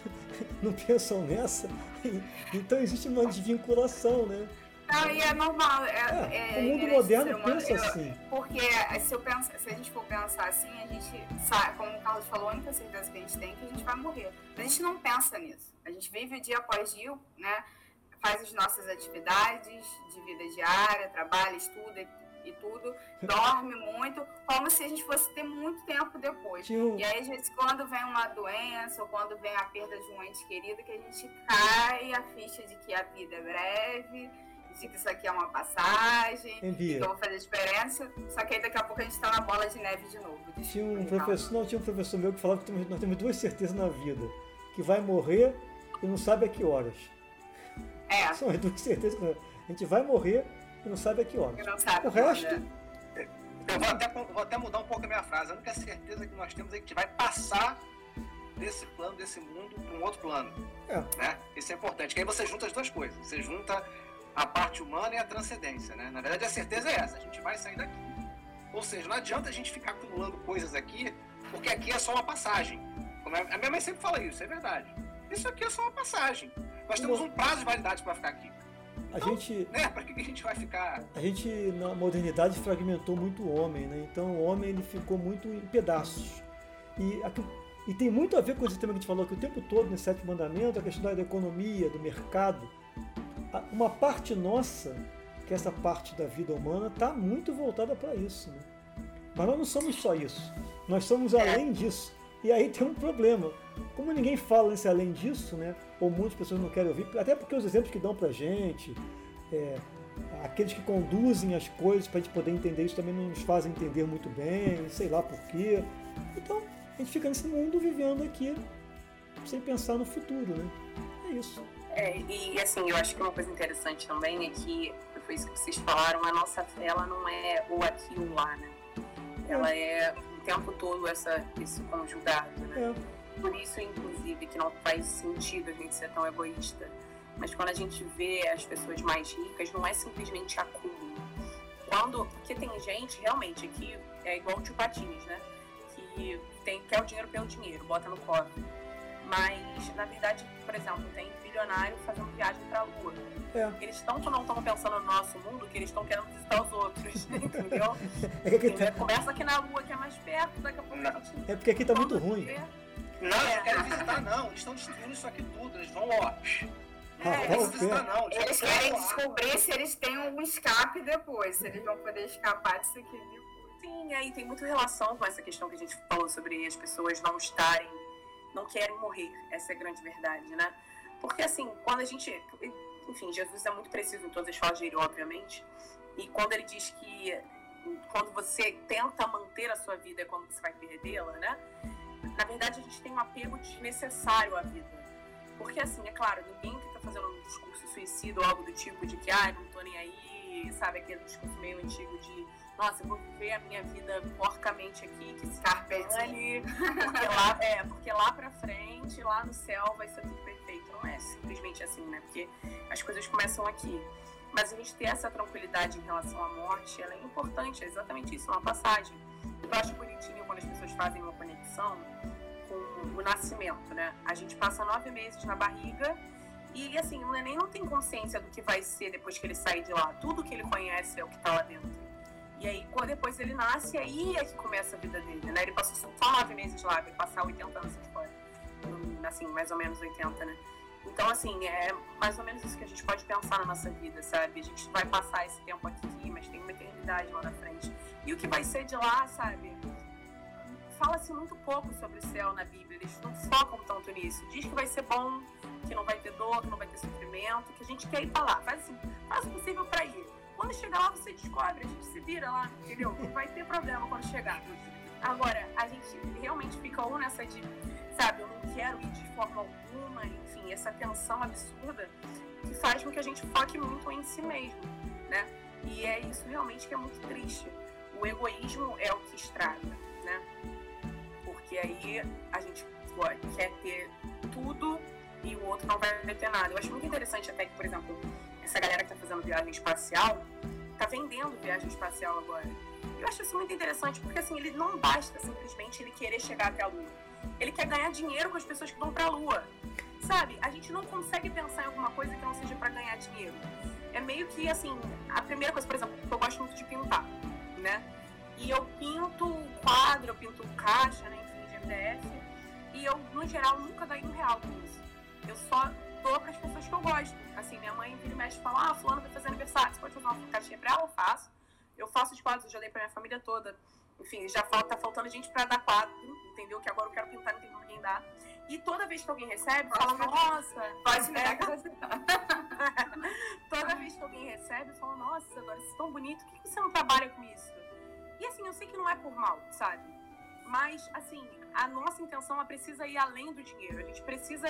(laughs) não pensam nessa. (laughs) Então existe uma desvinculação, né? Não, e é normal. É, é, é o mundo moderno uma, pensa eu, assim. Porque se, eu penso, se a gente for pensar assim, a gente sabe, como o Carlos falou, a única certeza que a gente tem é que a gente vai morrer. Mas a gente não pensa nisso. A gente vive dia após dia, né? Faz as nossas atividades de vida diária, trabalha, estuda e tudo, (laughs) dorme muito, como se a gente fosse ter muito tempo depois. E aí, às vezes, quando vem uma doença ou quando vem a perda de um ente querido, que a gente cai a ficha de que a vida é breve, de que isso aqui é uma passagem, Envia. que eu vou fazer experiência, só que aí daqui a pouco a gente está na bola de neve de novo. Tinha um professor, não, tinha um professor meu que falava que nós temos duas certezas na vida, que vai morrer e não sabe a que horas. É. (laughs) São as duas certezas. A gente vai morrer e não sabe a que horas. Não sabe o resto. Eu vou até, vou até mudar um pouco a minha frase. A única certeza que nós temos é que a gente vai passar desse plano, desse mundo, para um outro plano. É. Né? Isso é importante. Que aí você junta as duas coisas. Você junta a parte humana e a transcendência, né? Na verdade, a certeza é essa, a gente vai sair daqui. Ou seja, não adianta a gente ficar acumulando coisas aqui, porque aqui é só uma passagem. Como a minha mãe sempre fala isso, é verdade. Isso aqui é só uma passagem. Nós temos um prazo de validade para ficar aqui. A então, gente. Né, para que a gente vai ficar? A gente, na modernidade, fragmentou muito o homem, né? Então o homem ele ficou muito em pedaços. E, aqui, e tem muito a ver com esse tema que a gente falou aqui o tempo todo, nesse sétimo mandamento, a questão da economia, do mercado uma parte nossa, que é essa parte da vida humana, está muito voltada para isso. Né? Mas nós não somos só isso. Nós somos além disso. E aí tem um problema. Como ninguém fala nesse além disso, né? ou muitas pessoas não querem ouvir, até porque os exemplos que dão para gente, é, aqueles que conduzem as coisas para a gente poder entender isso também não nos fazem entender muito bem, sei lá por quê. Então, a gente fica nesse mundo vivendo aqui sem pensar no futuro, né? É isso. É, e assim, eu acho que uma coisa interessante também é que, foi isso que vocês falaram, a nossa fé ela não é o aqui ou lá, né? Ela é o tempo todo essa, esse conjugado, né? É. Por isso, inclusive, que não faz sentido a gente ser tão egoísta. Mas quando a gente vê as pessoas mais ricas, não é simplesmente acúmulo. Quando, porque tem gente, realmente, aqui é igual o tio Patins, né? Que tem, quer o dinheiro pelo dinheiro, bota no cofre. Mas, na verdade, por exemplo, tem bilionário fazendo viagem para a Lua. É. Eles tanto não estão pensando no nosso mundo que eles estão querendo visitar os outros, (laughs) entendeu? É que tá... Começa aqui na Lua, que é mais perto, daqui a pouco a gente... É porque aqui tá muito ruim. Não, eles não querem visitar não, eles estão destruindo isso aqui tudo, eles vão, ó... É, eles, visitar, não, eles, eles querem descobrir se eles têm algum escape depois, se eles vão poder escapar disso aqui depois. Sim, aí tem muita relação com essa questão que a gente falou sobre as pessoas não estarem, não querem morrer. Essa é a grande verdade, né? Porque, assim, quando a gente. Enfim, Jesus é muito preciso em todas as falas dele, obviamente. E quando ele diz que quando você tenta manter a sua vida é quando você vai perdê-la, né? Na verdade, a gente tem um apego desnecessário à vida. Porque, assim, é claro, ninguém que tá fazendo um discurso suicida ou algo do tipo de que, ah, não tô nem aí, sabe? Aquele discurso meio antigo de nossa, eu vou viver a minha vida porcamente aqui, que se ali, porque lá, é, porque lá pra frente, lá no céu, vai ser tudo perfeito. Não é simplesmente assim, né? Porque as coisas começam aqui. Mas a gente ter essa tranquilidade em relação à morte, ela é importante, é exatamente isso, é uma passagem. Eu acho bonitinho quando as pessoas fazem uma conexão com o nascimento, né? A gente passa nove meses na barriga e, assim, o neném não tem consciência do que vai ser depois que ele sair de lá. Tudo que ele conhece é o que está lá dentro. E aí, quando depois ele nasce, aí é que começa a vida dele, né? Ele passou só nove meses lá, vai passar 80 anos fora. Assim, mais ou menos 80, né? Então, assim, é mais ou menos isso que a gente pode pensar na nossa vida, sabe? A gente vai passar esse tempo aqui, mas tem uma eternidade lá na frente. E o que vai ser de lá, sabe? Fala-se muito pouco sobre o céu na Bíblia, eles não focam tanto nisso. Diz que vai ser bom, que não vai ter dor, que não vai ter sofrimento, que a gente quer ir pra lá. Faz assim, faz o possível pra ir. Quando chegar lá, você descobre, a gente se vira lá, entendeu? Não vai ter problema quando chegar. Agora, a gente realmente fica ou nessa de, sabe, eu não quero ir de forma alguma, enfim, essa tensão absurda que faz com que a gente foque muito em si mesmo, né? E é isso realmente que é muito triste. O egoísmo é o que estraga, né? Porque aí a gente quer ter tudo e o outro não vai ter nada. Eu acho muito interessante até que, por exemplo, essa galera que está fazendo viagem espacial está vendendo viagem espacial agora. Eu acho isso muito interessante porque assim ele não basta simplesmente ele querer chegar até a Lua. Ele quer ganhar dinheiro com as pessoas que vão para a Lua. Sabe? A gente não consegue pensar em alguma coisa que não seja para ganhar dinheiro. É meio que assim, a primeira coisa, por exemplo, eu gosto muito de pintar, né? E eu pinto quadro, eu pinto caixa, né, enfim, de MDF. E eu, no geral, nunca ganho um real com isso. Eu só dou para as pessoas que eu gosto. Assim, minha mãe vira e mexe e fala: Ah, Fulano vai fazer aniversário, você pode fazer uma caixinha para ela? Eu faço. Eu faço os quadros, eu já dei para minha família toda. Enfim, já falta, tá faltando gente para dar quadro, entendeu? Que agora eu quero pintar, não tem como ninguém dar. E toda vez que alguém recebe, fala: Nossa, pode me dar (laughs) Toda vez que alguém recebe, fala: Nossa, agora isso é tão bonito, por que você não trabalha com isso? E assim, eu sei que não é por mal, sabe? Mas, assim, a nossa intenção ela precisa ir além do dinheiro. A gente precisa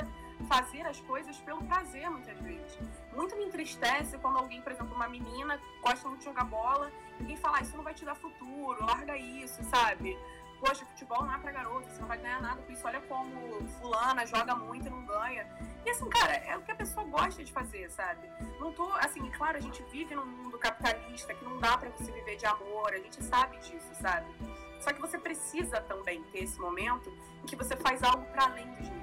fazer as coisas pelo prazer, muitas vezes. Muito me entristece quando alguém, por exemplo, uma menina gosta muito de jogar bola, ninguém fala, ah, isso não vai te dar futuro, larga isso, sabe? Poxa, futebol não é pra garota, você não vai ganhar nada com isso. Olha como fulana joga muito e não ganha. E assim, cara, é o que a pessoa gosta de fazer, sabe? Não tô, assim, claro, a gente vive num mundo capitalista que não dá para você viver de amor, a gente sabe disso, sabe? Só que você precisa também ter esse momento em que você faz algo para além do dinheiro.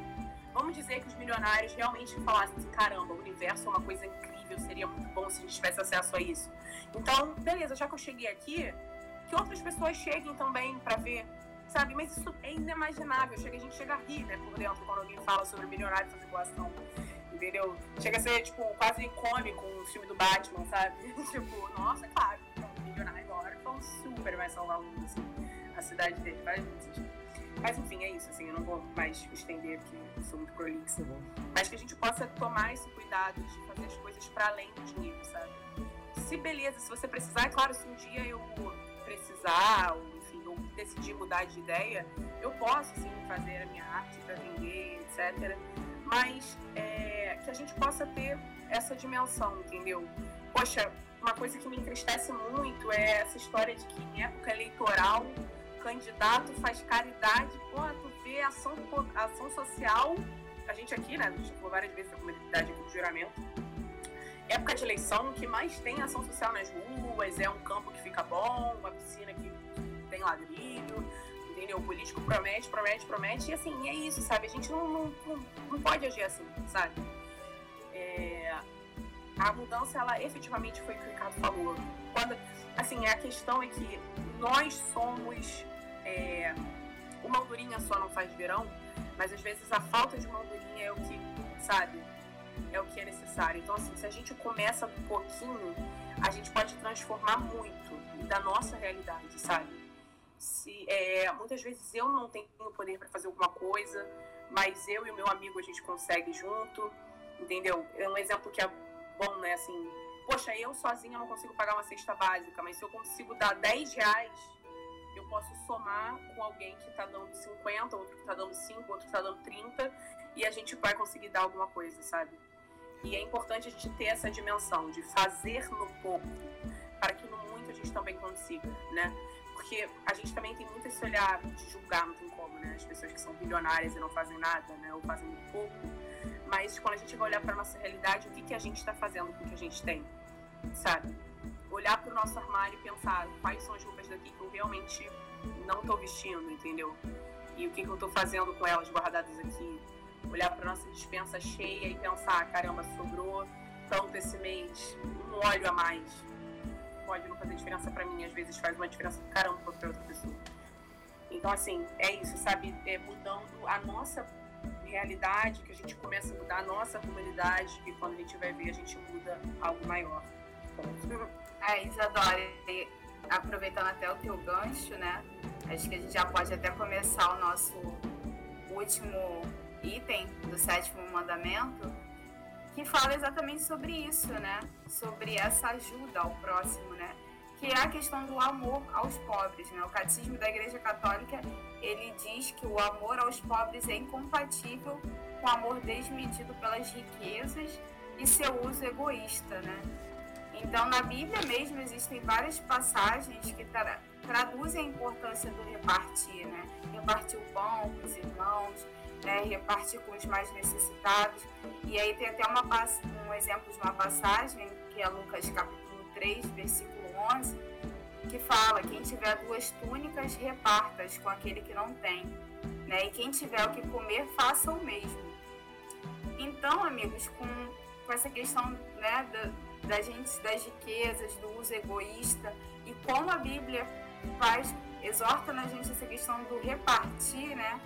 Vamos dizer que os milionários realmente falassem assim, caramba, o universo é uma coisa incrível, seria muito bom se a gente tivesse acesso a isso. Então, beleza, já que eu cheguei aqui, que outras pessoas cheguem também para ver, sabe? Mas isso é inimaginável. Chega, a gente chega a rir, né, por dentro, quando alguém fala sobre milionário fazer doação. Entendeu? Chega a ser, tipo, quase cômico um filme do Batman, sabe? (laughs) tipo, nossa, claro, um milionário agora, então super vai salvar o mundo, assim a cidade dele, muito sentido. Mas enfim, é isso, assim, eu não vou mais estender porque sou muito prolixa. Mas que a gente possa tomar esse cuidado de fazer as coisas para além do dinheiro, sabe? Se beleza, se você precisar, é claro, se um dia eu precisar, ou enfim, ou decidir mudar de ideia, eu posso sim fazer a minha arte para vender, etc. Mas é, que a gente possa ter essa dimensão, entendeu? Poxa, uma coisa que me entristece muito é essa história de que em época eleitoral candidato faz caridade, porra, tu vê ação, ação social. A gente aqui, né, a gente falou várias vezes a comunidade do juramento. Época de eleição, que mais tem ação social nas ruas, é um campo que fica bom, uma piscina que tem ladrilho, entendeu? O político promete, promete, promete, e assim, é isso, sabe? A gente não, não, não, não pode agir assim, sabe? É... A mudança, ela efetivamente foi o que o Ricardo falou. Quando, assim, a questão é que nós somos é, uma andorinha só não faz verão, mas às vezes a falta de uma andorinha é o que, sabe, é o que é necessário. Então, assim, se a gente começa um pouquinho, a gente pode transformar muito da nossa realidade, sabe? Se, é, muitas vezes eu não tenho poder para fazer alguma coisa, mas eu e o meu amigo a gente consegue junto, entendeu? É um exemplo que é bom, né? Assim, poxa, eu sozinha não consigo pagar uma cesta básica, mas se eu consigo dar 10 reais eu posso somar com alguém que está dando 50, outro que está dando 5, outro que está dando 30, e a gente vai conseguir dar alguma coisa, sabe? E é importante a gente ter essa dimensão de fazer no pouco, para que no muito a gente também consiga, né? Porque a gente também tem muito esse olhar de julgar, não tem como, né? As pessoas que são bilionárias e não fazem nada, né? Ou fazem muito pouco. Mas quando a gente vai olhar para nossa realidade, o que, que a gente está fazendo com o que a gente tem, sabe? Olhar para o nosso armário e pensar quais são as roupas daqui que eu realmente não estou vestindo, entendeu? E o que, que eu estou fazendo com elas guardadas aqui. Olhar para nossa dispensa cheia e pensar, caramba, sobrou tanto esse mês, um óleo a mais. Pode não fazer diferença para mim, às vezes faz uma diferença caramba para outra pessoa. Então, assim, é isso, sabe? É mudando a nossa realidade, que a gente começa a mudar a nossa comunidade, que quando a gente vai ver, a gente muda algo maior. É, Isadora, aproveitando até o teu gancho, né? Acho que a gente já pode até começar o nosso último item do sétimo mandamento, que fala exatamente sobre isso, né? Sobre essa ajuda ao próximo, né? Que é a questão do amor aos pobres, né? O catecismo da Igreja Católica, ele diz que o amor aos pobres é incompatível com o amor desmedido pelas riquezas e seu uso egoísta, né? Então, na Bíblia mesmo existem várias passagens que tra traduzem a importância do repartir, né? Repartir o pão com os irmãos, né? repartir com os mais necessitados. E aí tem até uma, um exemplo de uma passagem, que é Lucas capítulo 3, versículo 11, que fala: quem tiver duas túnicas, repartas com aquele que não tem. Né? E quem tiver o que comer, faça o mesmo. Então, amigos, com, com essa questão né, da, da gente, das riquezas, do uso egoísta, e como a Bíblia faz, exorta na gente essa questão do repartir, né?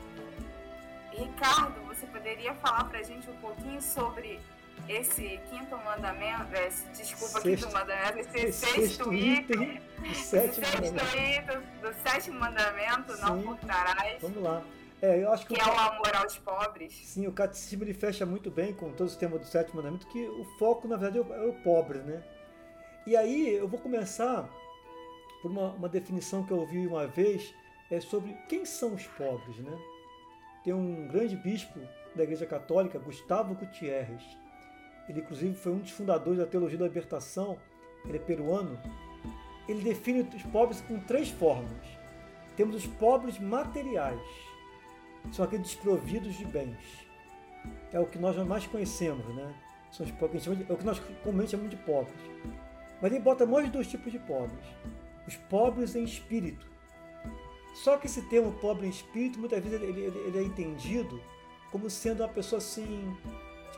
Ricardo, você poderia falar para a gente um pouquinho sobre esse quinto mandamento, esse, desculpa, sexto, quinto mandamento, esse sexto, sexto item, do sétimo sexto item do sétimo mandamento, Sim. não furtarás. Vamos lá. É, eu acho que, que o, é o amor aos pobres. Sim, o catecismo ele fecha muito bem com todo o tema do sétimo mandamento, que o foco, na verdade, é o, é o pobre, né? E aí eu vou começar por uma, uma definição que eu ouvi uma vez, é sobre quem são os pobres, né? Tem um grande bispo da Igreja Católica, Gustavo Gutierrez. Ele, inclusive, foi um dos fundadores da teologia da libertação. Ele é peruano. Ele define os pobres com três formas. Temos os pobres materiais, são aqueles desprovidos de bens. É o que nós mais conhecemos, né? São os pobres, de, é o que nós comumente chamamos de pobres. Mas ele bota mais dois tipos de pobres: os pobres em espírito, só que esse termo pobre em espírito, muitas vezes ele, ele, ele é entendido como sendo uma pessoa assim,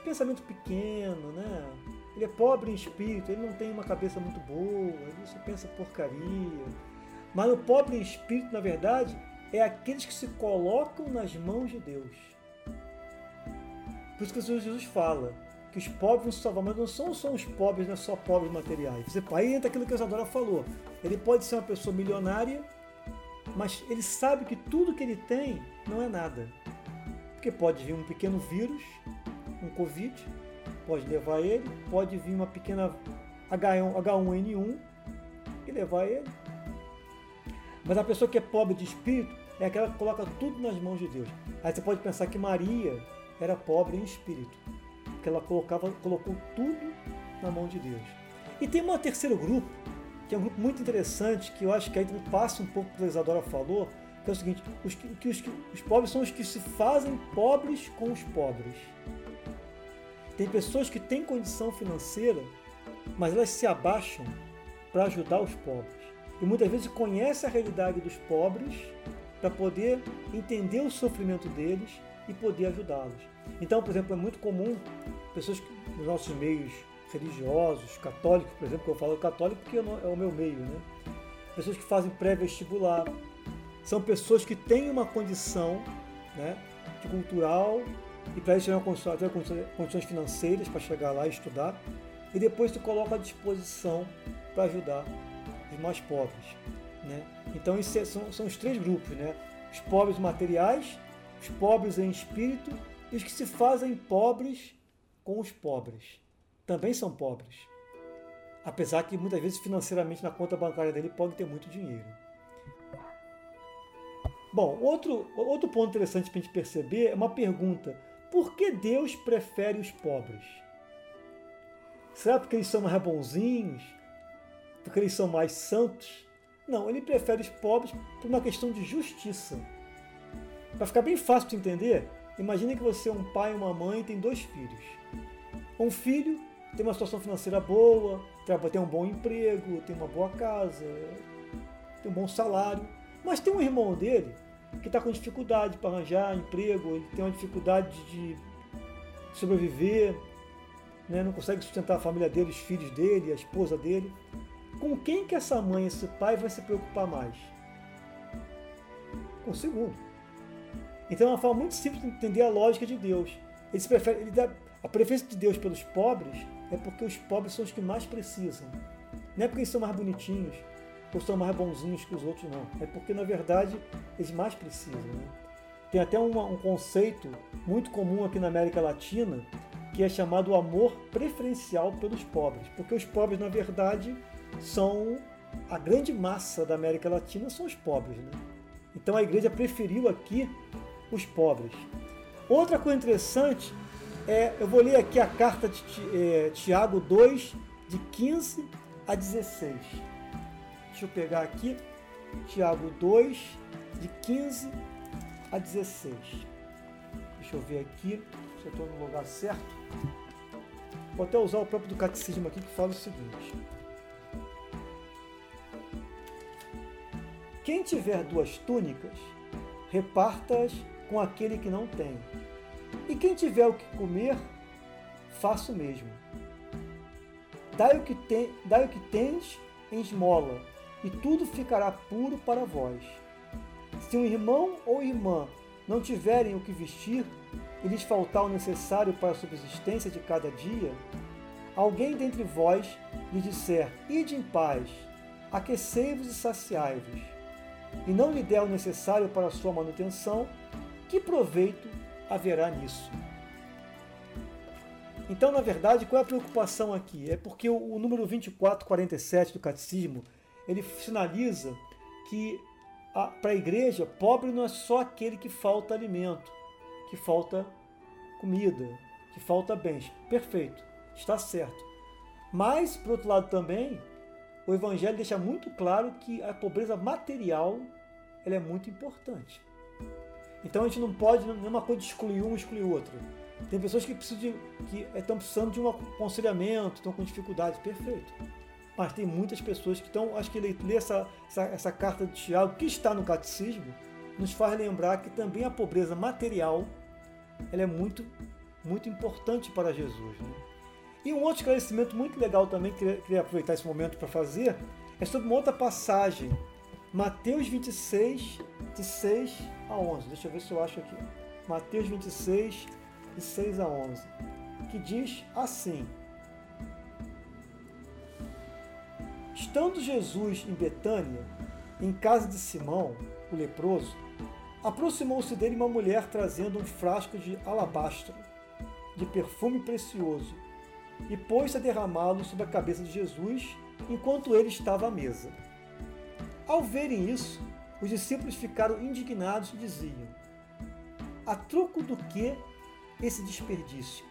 pensamento pequeno, né? Ele é pobre em espírito, ele não tem uma cabeça muito boa, ele só pensa porcaria. Mas o pobre em espírito, na verdade, é aqueles que se colocam nas mãos de Deus. Por isso que Jesus fala que os pobres não se salvam, mas não são só os pobres, não é só pobres materiais. Aí entra aquilo que a Isadora falou. Ele pode ser uma pessoa milionária mas ele sabe que tudo que ele tem não é nada. Porque pode vir um pequeno vírus, um Covid, pode levar ele, pode vir uma pequena H1N1 e levar ele. Mas a pessoa que é pobre de espírito é aquela que coloca tudo nas mãos de Deus. Aí você pode pensar que Maria era pobre em espírito, que ela colocava, colocou tudo na mão de Deus. E tem um terceiro grupo que é um grupo muito interessante, que eu acho que aí passa um pouco o que a Isadora falou, que é o seguinte, os, que, os, os pobres são os que se fazem pobres com os pobres. Tem pessoas que têm condição financeira, mas elas se abaixam para ajudar os pobres. E muitas vezes conhecem a realidade dos pobres para poder entender o sofrimento deles e poder ajudá-los. Então, por exemplo, é muito comum pessoas que, nos nossos meios religiosos, católicos, por exemplo, que eu falo católico porque é o meu meio, né? Pessoas que fazem pré-vestibular, são pessoas que têm uma condição né, de cultural e para isso ter condições financeiras para chegar lá e estudar e depois tu coloca à disposição para ajudar os mais pobres. Né? Então é, são, são os três grupos, né? os pobres materiais, os pobres em espírito e os que se fazem pobres com os pobres também são pobres. Apesar que muitas vezes financeiramente na conta bancária dele pode ter muito dinheiro. Bom, outro, outro ponto interessante para a gente perceber é uma pergunta: por que Deus prefere os pobres? Será porque eles são mais bonzinhos? porque eles são mais santos. Não, ele prefere os pobres por uma questão de justiça. Para ficar bem fácil de entender, imagine que você é um pai e uma mãe e tem dois filhos. Um filho tem uma situação financeira boa, tem um bom emprego, tem uma boa casa, tem um bom salário, mas tem um irmão dele que está com dificuldade para arranjar emprego, ele tem uma dificuldade de sobreviver, né? não consegue sustentar a família dele, os filhos dele, a esposa dele. Com quem que essa mãe, esse pai vai se preocupar mais? Com o segundo. Então é uma forma muito simples de entender a lógica de Deus. Ele prefere, ele dá, a preferência de Deus pelos pobres é porque os pobres são os que mais precisam. Não é porque eles são mais bonitinhos ou são mais bonzinhos que os outros, não. É porque, na verdade, eles mais precisam. Né? Tem até um conceito muito comum aqui na América Latina que é chamado amor preferencial pelos pobres. Porque os pobres, na verdade, são a grande massa da América Latina são os pobres. Né? Então a igreja preferiu aqui os pobres. Outra coisa interessante é, eu vou ler aqui a carta de é, Tiago 2, de 15 a 16. Deixa eu pegar aqui, Tiago 2, de 15 a 16. Deixa eu ver aqui se eu estou no lugar certo. Vou até usar o próprio do catecismo aqui que fala o seguinte. Quem tiver duas túnicas, reparta-as com aquele que não tem e quem tiver o que comer, faça o mesmo. Dai o que, tem, dai o que tens em esmola, e tudo ficará puro para vós. Se um irmão ou irmã não tiverem o que vestir, e lhes faltar o necessário para a subsistência de cada dia, alguém dentre vós lhe disser: Ide em paz, aquecei-vos e saciai-vos, e não lhe der o necessário para a sua manutenção, que proveito haverá nisso. Então, na verdade, qual é a preocupação aqui? É porque o, número 2447 do Catecismo, ele sinaliza que para a igreja, pobre não é só aquele que falta alimento, que falta comida, que falta bens. Perfeito, está certo. Mas, por outro lado também, o Evangelho deixa muito claro que a pobreza material ela é muito importante. Então a gente não pode, não é uma coisa excluir um e excluir outro. Tem pessoas que precisam de, que estão precisando de um aconselhamento, estão com dificuldade, perfeito. Mas tem muitas pessoas que estão, acho que ler essa, essa, essa carta de Tiago, que está no catecismo, nos faz lembrar que também a pobreza material ela é muito, muito importante para Jesus. Né? E um outro esclarecimento muito legal também, que queria, aproveitar esse momento para fazer, é sobre uma outra passagem Mateus 26, de 6 a 11. Deixa eu ver se eu acho aqui. Mateus 26, de 6 a 11. Que diz assim: Estando Jesus em Betânia, em casa de Simão, o leproso, aproximou-se dele uma mulher trazendo um frasco de alabastro, de perfume precioso, e pôs-se a derramá-lo sobre a cabeça de Jesus enquanto ele estava à mesa. Ao verem isso, os discípulos ficaram indignados e diziam: A troco do que esse desperdício?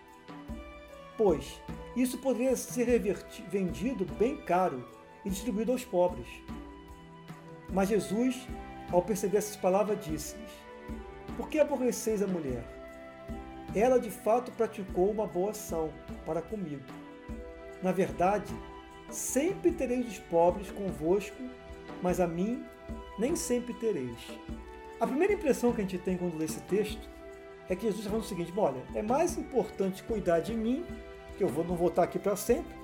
Pois isso poderia ser vendido bem caro e distribuído aos pobres. Mas Jesus, ao perceber essas palavras, disse-lhes: Por que aborreceis a mulher? Ela de fato praticou uma boa ação para comigo. Na verdade, sempre tereis os pobres convosco mas a mim nem sempre tereis. A primeira impressão que a gente tem quando lê esse texto é que Jesus está falando o seguinte: olha, é mais importante cuidar de mim, que eu vou, não vou estar aqui para sempre,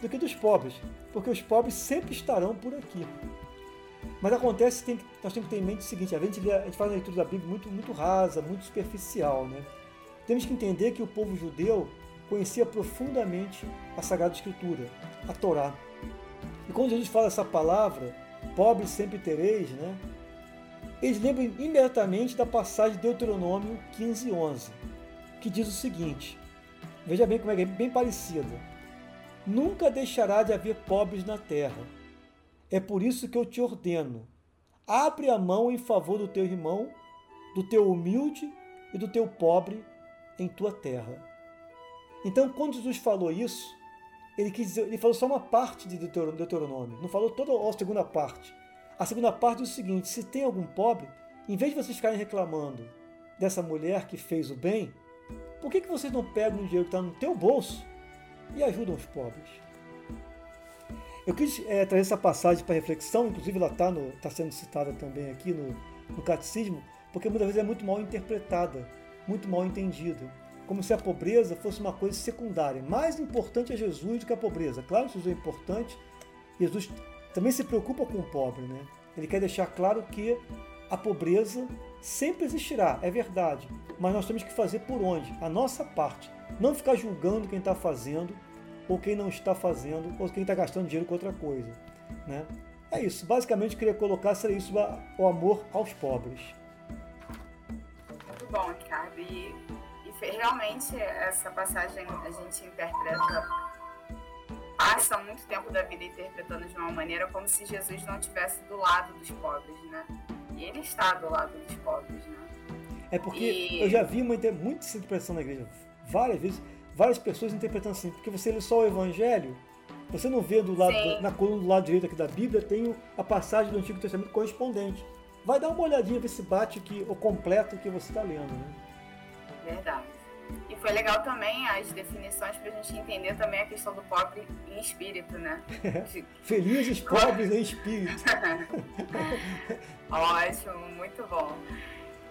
do que dos pobres, porque os pobres sempre estarão por aqui. Mas acontece que nós temos que ter em mente o seguinte: a gente, a gente faz uma leitura da Bíblia muito, muito rasa, muito superficial. Né? Temos que entender que o povo judeu conhecia profundamente a Sagrada Escritura, a Torá. E quando Jesus fala essa palavra, pobres sempre tereis, né? Eles lembram imediatamente da passagem de Deuteronômio 15, 11, que diz o seguinte: veja bem como é, é bem parecida. Nunca deixará de haver pobres na terra. É por isso que eu te ordeno: abre a mão em favor do teu irmão, do teu humilde e do teu pobre em tua terra. Então, quando Jesus falou isso, ele quis dizer, ele falou só uma parte de Deuteronômio, não falou toda a segunda parte. A segunda parte diz o seguinte: se tem algum pobre, em vez de vocês ficarem reclamando dessa mulher que fez o bem, por que, que vocês não pegam o dinheiro que está no teu bolso e ajudam os pobres? Eu quis é, trazer essa passagem para reflexão, inclusive ela está tá sendo citada também aqui no, no catecismo, porque muitas vezes é muito mal interpretada, muito mal entendida. Como se a pobreza fosse uma coisa secundária. Mais importante é Jesus do que a pobreza. Claro que Jesus é importante, Jesus também se preocupa com o pobre, né? Ele quer deixar claro que a pobreza sempre existirá, é verdade, mas nós temos que fazer por onde? A nossa parte. Não ficar julgando quem está fazendo, ou quem não está fazendo, ou quem está gastando dinheiro com outra coisa. Né? É isso. Basicamente, eu queria colocar seria isso o amor aos pobres. Muito bom, Ricardo. E, e realmente essa passagem a gente interpreta, passa muito tempo da vida interpretando de uma maneira como se Jesus não estivesse do lado dos pobres, né? E ele está do lado dos pobres, né? É porque e... eu já vi muita, muita interpretação na igreja, várias vezes várias pessoas interpretando assim, porque você lê só o Evangelho, você não vê do lado, na coluna do lado direito aqui da Bíblia, tem a passagem do Antigo Testamento correspondente. Vai dar uma olhadinha, ver se bate aqui, o completo que você está lendo. Né? Verdade. E foi legal também as definições para a gente entender também a questão do pobre em espírito, né? (laughs) Felizes (laughs) pobres em espírito. (laughs) Ótimo, muito bom.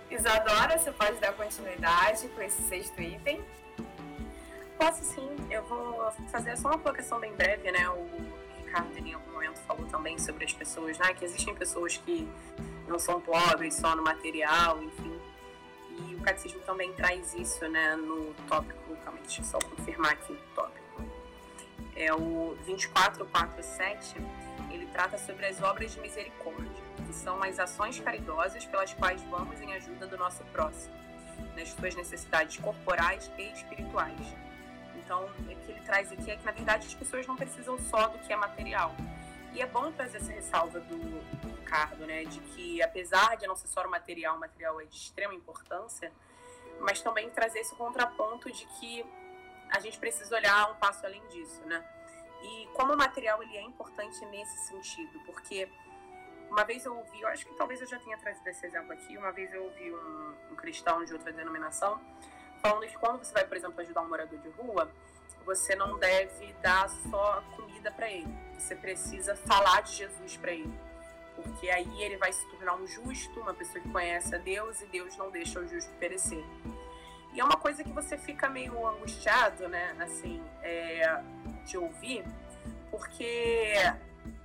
Isadora, você pode dar continuidade com esse sexto item? Posso sim, eu vou fazer só uma colocação bem breve, né? O Ricardo em algum momento falou também sobre as pessoas, né? Que existem pessoas que não são pobres só no material, enfim. E o catecismo também traz isso, né? No tópico, calma, deixa eu só confirmar aqui o tópico. É o 2447, ele trata sobre as obras de misericórdia, que são as ações caridosas pelas quais vamos em ajuda do nosso próximo, nas suas necessidades corporais e espirituais então, o que ele traz aqui é que, na verdade, as pessoas não precisam só do que é material. E é bom trazer essa ressalva do, Ricardo, né, de que, apesar de não ser só o material, o material é de extrema importância, mas também trazer esse contraponto de que a gente precisa olhar um passo além disso, né? E como o material ele é importante nesse sentido, porque uma vez eu ouvi, eu acho que talvez eu já tenha trazido esse exemplo aqui, uma vez eu ouvi um, um cristão de outra denominação falando que quando você vai, por exemplo, ajudar um morador de rua, você não deve dar só comida para ele. Você precisa falar de Jesus para ele. Porque aí ele vai se tornar um justo, uma pessoa que conhece a Deus e Deus não deixa o justo perecer. E é uma coisa que você fica meio angustiado, né, assim, é, de ouvir, porque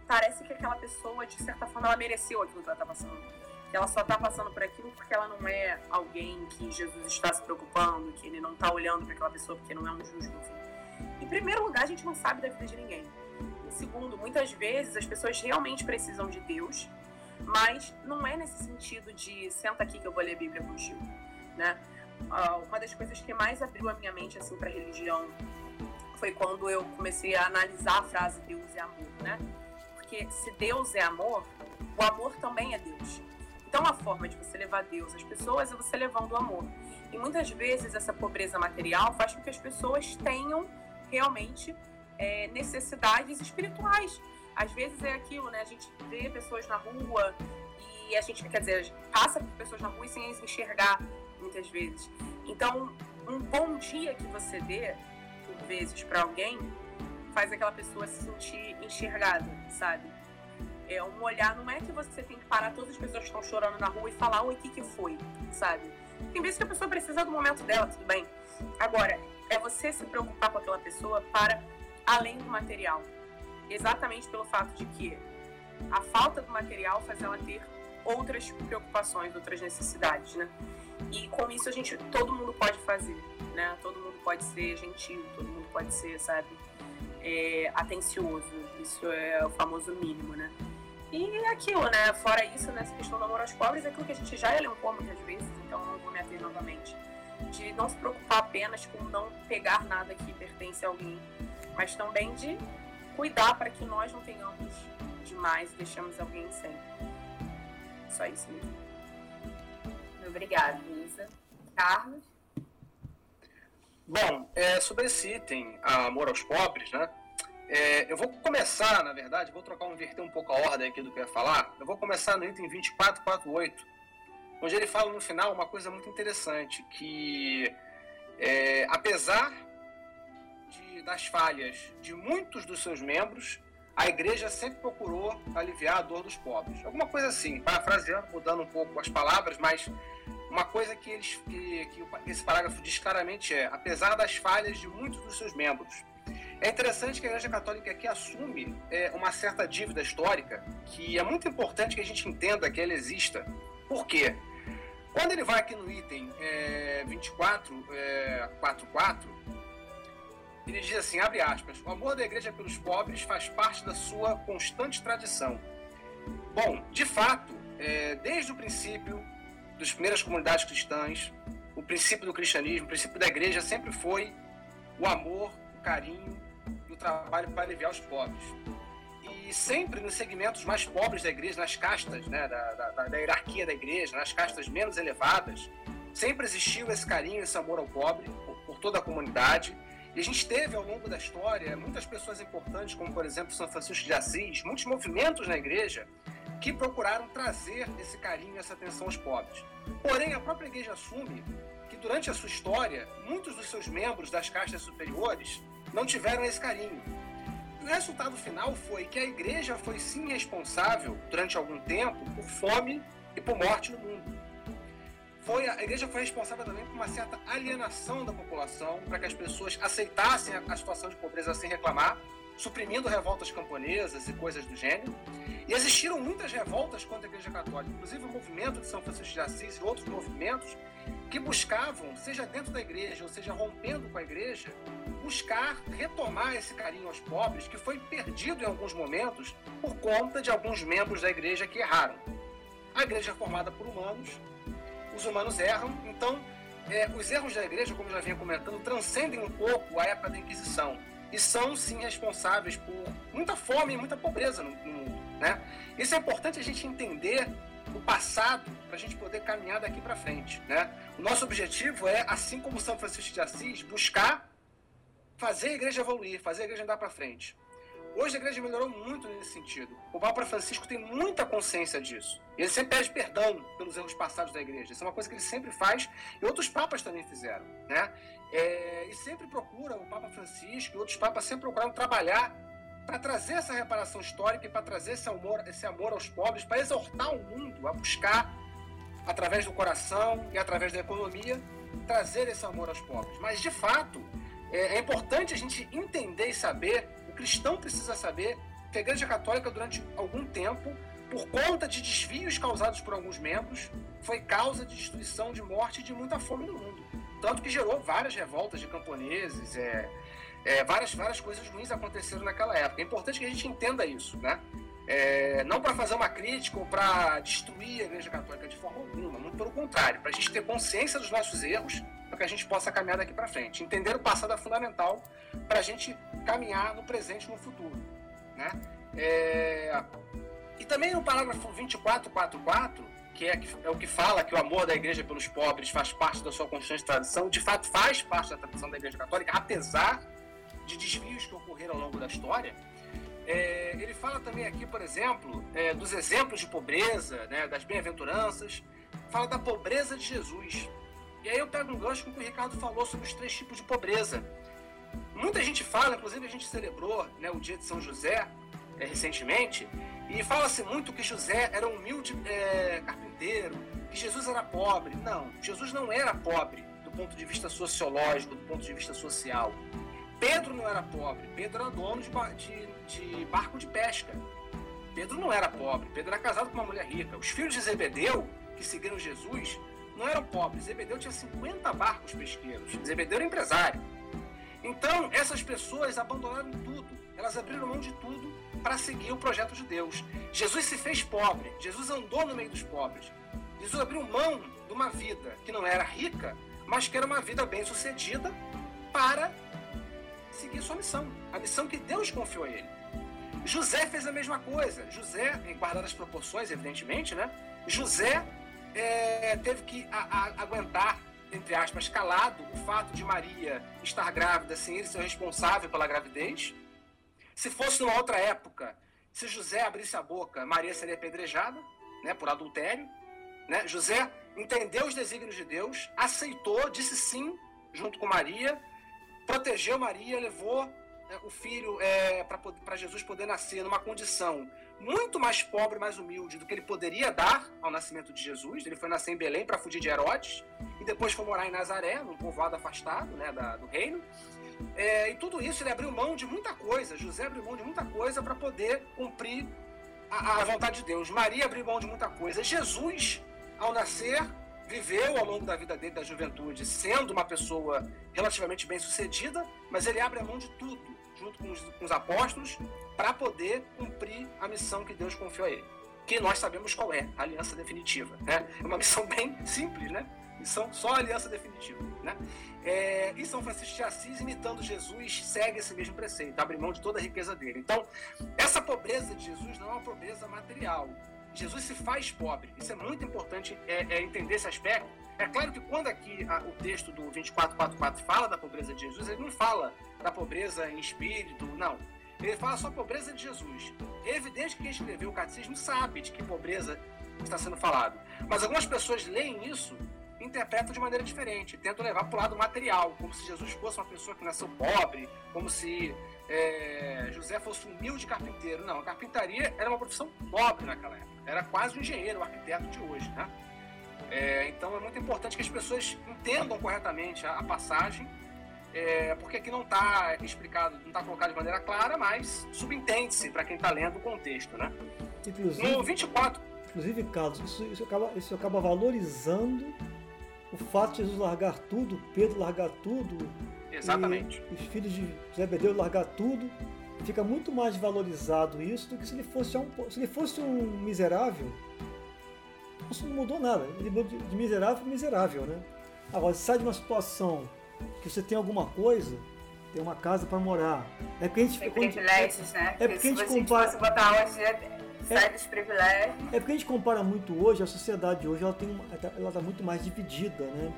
parece que aquela pessoa, de certa forma, ela mereceu aquilo que ela está passando ela só está passando por aquilo porque ela não é alguém que Jesus está se preocupando, que ele não está olhando para aquela pessoa porque não é um justo, enfim. Em primeiro lugar, a gente não sabe da vida de ninguém. Em segundo, muitas vezes as pessoas realmente precisam de Deus, mas não é nesse sentido de senta aqui que eu vou ler a Bíblia contigo, né? Uh, uma das coisas que mais abriu a minha mente assim para religião foi quando eu comecei a analisar a frase Deus é amor, né? Porque se Deus é amor, o amor também é Deus. Então, a forma de você levar Deus às pessoas é você levando o amor. E muitas vezes essa pobreza material faz com que as pessoas tenham realmente é, necessidades espirituais. Às vezes é aquilo, né? A gente vê pessoas na rua e a gente, quer dizer, passa por pessoas na rua e sem as enxergar muitas vezes. Então, um bom dia que você dê, por vezes, para alguém, faz aquela pessoa se sentir enxergada, sabe? É, um olhar, não é que você tem que parar todas as pessoas que estão chorando na rua e falar, o que, que foi, sabe? Tem vezes que a pessoa precisa do momento dela, tudo bem. Agora, é você se preocupar com aquela pessoa para além do material. Exatamente pelo fato de que a falta do material faz ela ter outras preocupações, outras necessidades, né? E com isso a gente, todo mundo pode fazer, né? Todo mundo pode ser gentil, todo mundo pode ser, sabe, é, atencioso. Isso é o famoso mínimo, né? E aquilo, né? Fora isso, nessa questão do amor aos pobres, é aquilo que a gente já elencou muitas vezes, então não vou me ater novamente. De não se preocupar apenas com não pegar nada que pertence a alguém, mas também de cuidar para que nós não tenhamos demais e deixamos alguém sem. Só isso mesmo. Obrigada, Lisa. Carlos? Bom, é, sobre esse item, amor aos pobres, né? É, eu vou começar, na verdade, vou trocar, inverter um pouco a ordem aqui do que eu ia falar. Eu vou começar no item 2448, onde ele fala no final uma coisa muito interessante, que é, apesar de, das falhas de muitos dos seus membros, a igreja sempre procurou aliviar a dor dos pobres. Alguma coisa assim, parafraseando, mudando um pouco as palavras, mas uma coisa que, eles, que, que esse parágrafo diz claramente é: apesar das falhas de muitos dos seus membros. É interessante que a Igreja Católica aqui assume é, uma certa dívida histórica, que é muito importante que a gente entenda que ela exista. Por quê? Quando ele vai aqui no item é, 24, é, 44, ele diz assim, abre aspas, o amor da igreja pelos pobres faz parte da sua constante tradição. Bom, de fato, é, desde o princípio das primeiras comunidades cristãs, o princípio do cristianismo, o princípio da igreja sempre foi o amor, o carinho trabalho para aliviar os pobres. E sempre nos segmentos mais pobres da igreja, nas castas né, da, da, da hierarquia da igreja, nas castas menos elevadas, sempre existiu esse carinho, esse amor ao pobre por, por toda a comunidade. E a gente teve ao longo da história muitas pessoas importantes, como por exemplo São Francisco de Assis, muitos movimentos na igreja que procuraram trazer esse carinho, essa atenção aos pobres. Porém, a própria igreja assume que durante a sua história, muitos dos seus membros das castas superiores não tiveram esse carinho. E o resultado final foi que a igreja foi sim responsável, durante algum tempo, por fome e por morte no mundo. Foi, a igreja foi responsável também por uma certa alienação da população, para que as pessoas aceitassem a, a situação de pobreza sem reclamar, suprimindo revoltas camponesas e coisas do gênero. E existiram muitas revoltas contra a Igreja Católica, inclusive o movimento de São Francisco de Assis e outros movimentos que buscavam, seja dentro da igreja ou seja rompendo com a igreja, buscar retomar esse carinho aos pobres que foi perdido em alguns momentos por conta de alguns membros da igreja que erraram. A igreja é formada por humanos, os humanos erram, então é, os erros da igreja, como eu já vinha comentando, transcendem um pouco a época da Inquisição e são sim responsáveis por muita fome e muita pobreza no, no mundo. Né? Isso é importante a gente entender o passado para a gente poder caminhar daqui para frente. Né? O nosso objetivo é, assim como São Francisco de Assis, buscar fazer a igreja evoluir, fazer a igreja andar para frente. Hoje a igreja melhorou muito nesse sentido. O Papa Francisco tem muita consciência disso. Ele sempre pede perdão pelos erros passados da igreja. Isso é uma coisa que ele sempre faz e outros papas também fizeram. Né? É, e sempre procura, o Papa Francisco e outros papas sempre procuraram trabalhar para trazer essa reparação histórica e para trazer esse amor, esse amor aos pobres, para exortar o mundo a buscar, através do coração e através da economia, trazer esse amor aos pobres. Mas, de fato, é, é importante a gente entender e saber, o cristão precisa saber, que a Igreja Católica, durante algum tempo, por conta de desvios causados por alguns membros, foi causa de destruição, de morte e de muita fome no mundo. Tanto que gerou várias revoltas de camponeses, é, é, várias, várias coisas ruins aconteceram naquela época. É importante que a gente entenda isso, né? É, não para fazer uma crítica ou para destruir a Igreja Católica de forma alguma, muito pelo contrário, para a gente ter consciência dos nossos erros, para que a gente possa caminhar daqui para frente. Entender o passado é fundamental para a gente caminhar no presente e no futuro. Né? É, e também no parágrafo 2444, que é, é, o que fala que o amor da igreja pelos pobres faz parte da sua constante tradição, de fato faz parte da tradição da igreja católica, apesar de desvios que ocorreram ao longo da história. É, ele fala também aqui, por exemplo, é, dos exemplos de pobreza, né, das bem-aventuranças, fala da pobreza de Jesus. E aí eu pego um gancho com o que o Ricardo falou sobre os três tipos de pobreza. Muita gente fala, inclusive a gente celebrou né, o dia de São José é, recentemente, e fala-se muito que José era um humilde é, carpinteiro, que Jesus era pobre. Não, Jesus não era pobre do ponto de vista sociológico, do ponto de vista social. Pedro não era pobre, Pedro era dono de, de, de barco de pesca. Pedro não era pobre, Pedro era casado com uma mulher rica. Os filhos de Zebedeu, que seguiram Jesus, não eram pobres. Zebedeu tinha 50 barcos pesqueiros. Zebedeu era empresário. Então, essas pessoas abandonaram tudo. Elas abriram mão de tudo para seguir o projeto de Deus. Jesus se fez pobre. Jesus andou no meio dos pobres. Jesus abriu mão de uma vida que não era rica, mas que era uma vida bem-sucedida para seguir sua missão, a missão que Deus confiou a ele. José fez a mesma coisa. José, em guardar as proporções, evidentemente, né? José é, teve que a, a, aguentar, entre aspas, calado o fato de Maria estar grávida sem ele ser responsável pela gravidez, Se fosse numa outra época, se José abrisse a boca, Maria seria apedrejada, né, por adultério. Né? José entendeu os desígnios de Deus, aceitou, disse sim, junto com Maria, protegeu Maria, levou né, o filho é, para Jesus poder nascer numa condição muito mais pobre, mais humilde do que ele poderia dar ao nascimento de Jesus. Ele foi nascer em Belém para fugir de Herodes e depois foi morar em Nazaré, num povoado afastado né, da, do reino. É, e tudo isso ele abriu mão de muita coisa. José abriu mão de muita coisa para poder cumprir a, a, vontade de Deus. Maria abriu mão de muita coisa. Jesus, ao nascer, viveu ao longo da vida dele, da juventude, sendo uma pessoa relativamente bem sucedida, mas ele abre a mão de tudo, junto com os, com os apóstolos, para poder cumprir a missão que Deus confiou a ele. Que nós sabemos qual é, a aliança definitiva. Né? É uma missão bem simples, né? Missão só aliança definitiva. Né? É, e São Francisco de Assis, imitando Jesus, segue esse mesmo preceito, abre mão de toda a riqueza dele. Então, essa pobreza de Jesus não é uma pobreza material. Jesus se faz pobre. Isso é muito importante é, é entender esse aspecto. É claro que quando aqui a, o texto do 2444 fala da pobreza de Jesus, ele não fala da pobreza em espírito, não. Ele fala só pobreza de Jesus. É evidente que quem escreveu o catecismo sabe de que pobreza está sendo falado. Mas algumas pessoas leem isso interpretam de maneira diferente, tentam levar para o lado material, como se Jesus fosse uma pessoa que nasceu pobre, como se é, José fosse um humilde carpinteiro. Não, a carpintaria era uma profissão pobre naquela época, era quase um engenheiro, um arquiteto de hoje. Né? É, então é muito importante que as pessoas entendam corretamente a, a passagem, é, porque aqui não está explicado, não está colocado de maneira clara, mas subentende-se para quem está lendo o contexto. Né? Inclusive, no 24. Inclusive, Carlos, isso, isso, acaba, isso acaba valorizando o fato de Jesus largar tudo, Pedro largar tudo, Exatamente. os filhos de Zebedeu largar tudo, fica muito mais valorizado isso do que se ele fosse um, se ele fosse um miserável. Isso não mudou nada. Ele mudou de miserável para miserável, né? Agora, se sai de uma situação que você tem alguma coisa, tem uma casa para morar. É porque a gente. Tem privilégios, né? É porque, a gente compara. Se botar hoje, sai dos privilégios. É porque a gente compara muito hoje, a sociedade hoje ela tem ela está muito mais dividida, né?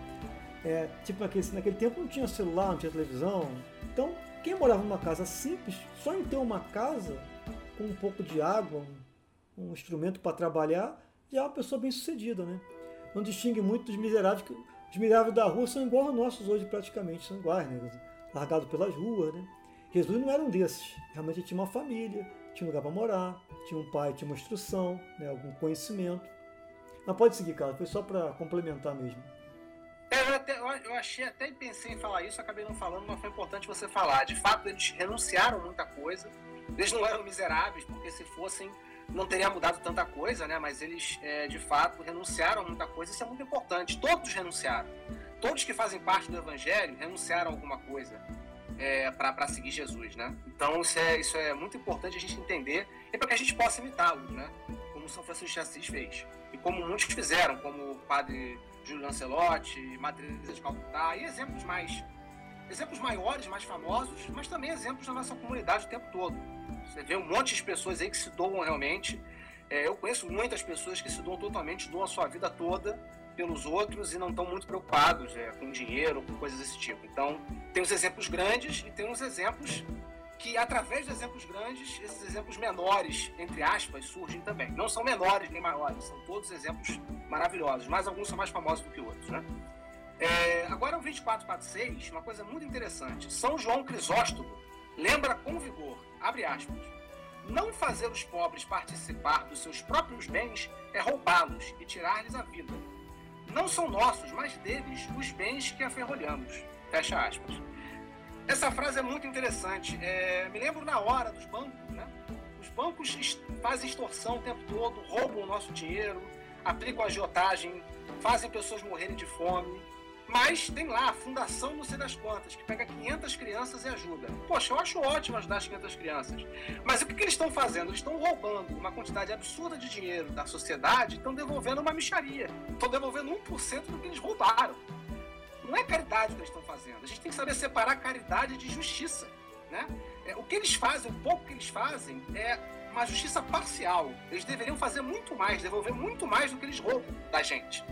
É, tipo naquele, naquele tempo não tinha celular, não tinha televisão. Então, quem morava numa casa simples, só em ter uma casa com um pouco de água, um, um instrumento para trabalhar, já é uma pessoa bem sucedida, né? Não distingue muito dos miseráveis, que os miseráveis da rua são igual aos nossos hoje praticamente, são iguais, né? Largados pelas ruas, né? Jesus não era um desses, realmente tinha uma família, tinha um lugar para morar, tinha um pai, tinha uma instrução, né, algum conhecimento. Mas pode seguir, Carlos, foi só para complementar mesmo. É, eu, até, eu achei até e pensei em falar isso, acabei não falando, mas foi importante você falar. De fato, eles renunciaram muita coisa. Eles não eram miseráveis, porque se fossem, não teria mudado tanta coisa, né? Mas eles, é, de fato, renunciaram muita coisa. Isso é muito importante. Todos renunciaram. Todos que fazem parte do Evangelho renunciaram a alguma coisa é, para seguir Jesus, né? Então isso é, isso é muito importante a gente entender e para que a gente possa imitá-lo, né? Como São Francisco de Assis fez e como muitos fizeram, como o Padre Júlio Lancelotti, de Calcutá e exemplos mais exemplos maiores, mais famosos, mas também exemplos da nossa comunidade o tempo todo. Você vê um monte de pessoas aí que se doam realmente. É, eu conheço muitas pessoas que se doam totalmente, doam a sua vida toda pelos outros e não estão muito preocupados é, com dinheiro, com coisas desse tipo. Então, tem os exemplos grandes e tem os exemplos que, através de exemplos grandes, esses exemplos menores, entre aspas, surgem também. Não são menores nem maiores, são todos exemplos maravilhosos, mas alguns são mais famosos do que outros, né? É, agora, o 2446, uma coisa muito interessante. São João Crisóstomo lembra com vigor, abre aspas, não fazer os pobres participar dos seus próprios bens é roubá-los e tirar-lhes a vida não são nossos, mas deles, os bens que aferrolhamos. Fecha aspas. Essa frase é muito interessante. É, me lembro na hora dos bancos, né? Os bancos fazem extorsão o tempo todo, roubam o nosso dinheiro, aplicam agiotagem, fazem pessoas morrerem de fome. Mas tem lá a Fundação Não sei das Quantas, que pega 500 crianças e ajuda. Poxa, eu acho ótimo ajudar as 500 crianças. Mas o que, que eles estão fazendo? Eles estão roubando uma quantidade absurda de dinheiro da sociedade e estão devolvendo uma micharia. Estão devolvendo 1% do que eles roubaram. Não é caridade que eles estão fazendo. A gente tem que saber separar caridade de justiça. Né? É, o que eles fazem, o pouco que eles fazem, é uma justiça parcial. Eles deveriam fazer muito mais, devolver muito mais do que eles roubam da gente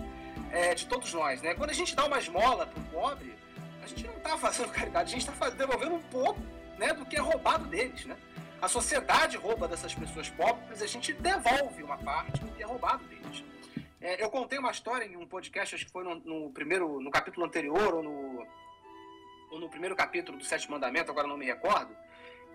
é, de todos nós, né? Quando a gente dá uma esmola para o pobre, a gente não está fazendo (laughs) caridade, a gente está devolvendo um pouco né, do que é roubado deles, né? A sociedade rouba dessas pessoas pobres, a gente devolve uma parte do que é roubado deles. É, eu contei uma história em um podcast, acho que foi no, no, primeiro, no capítulo anterior, ou no, ou no primeiro capítulo do Sétimo Mandamento, agora não me recordo,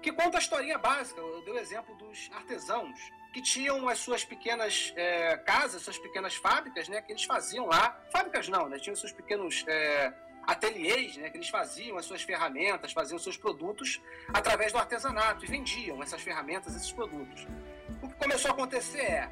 que conta a historinha básica. Eu dei o exemplo dos artesãos, que tinham as suas pequenas é, casas, suas pequenas fábricas, né, que eles faziam lá. Fábricas não, né, tinham seus pequenos é, ateliês, né, que eles faziam as suas ferramentas, faziam seus produtos através do artesanato e vendiam essas ferramentas, esses produtos. O que começou a acontecer é,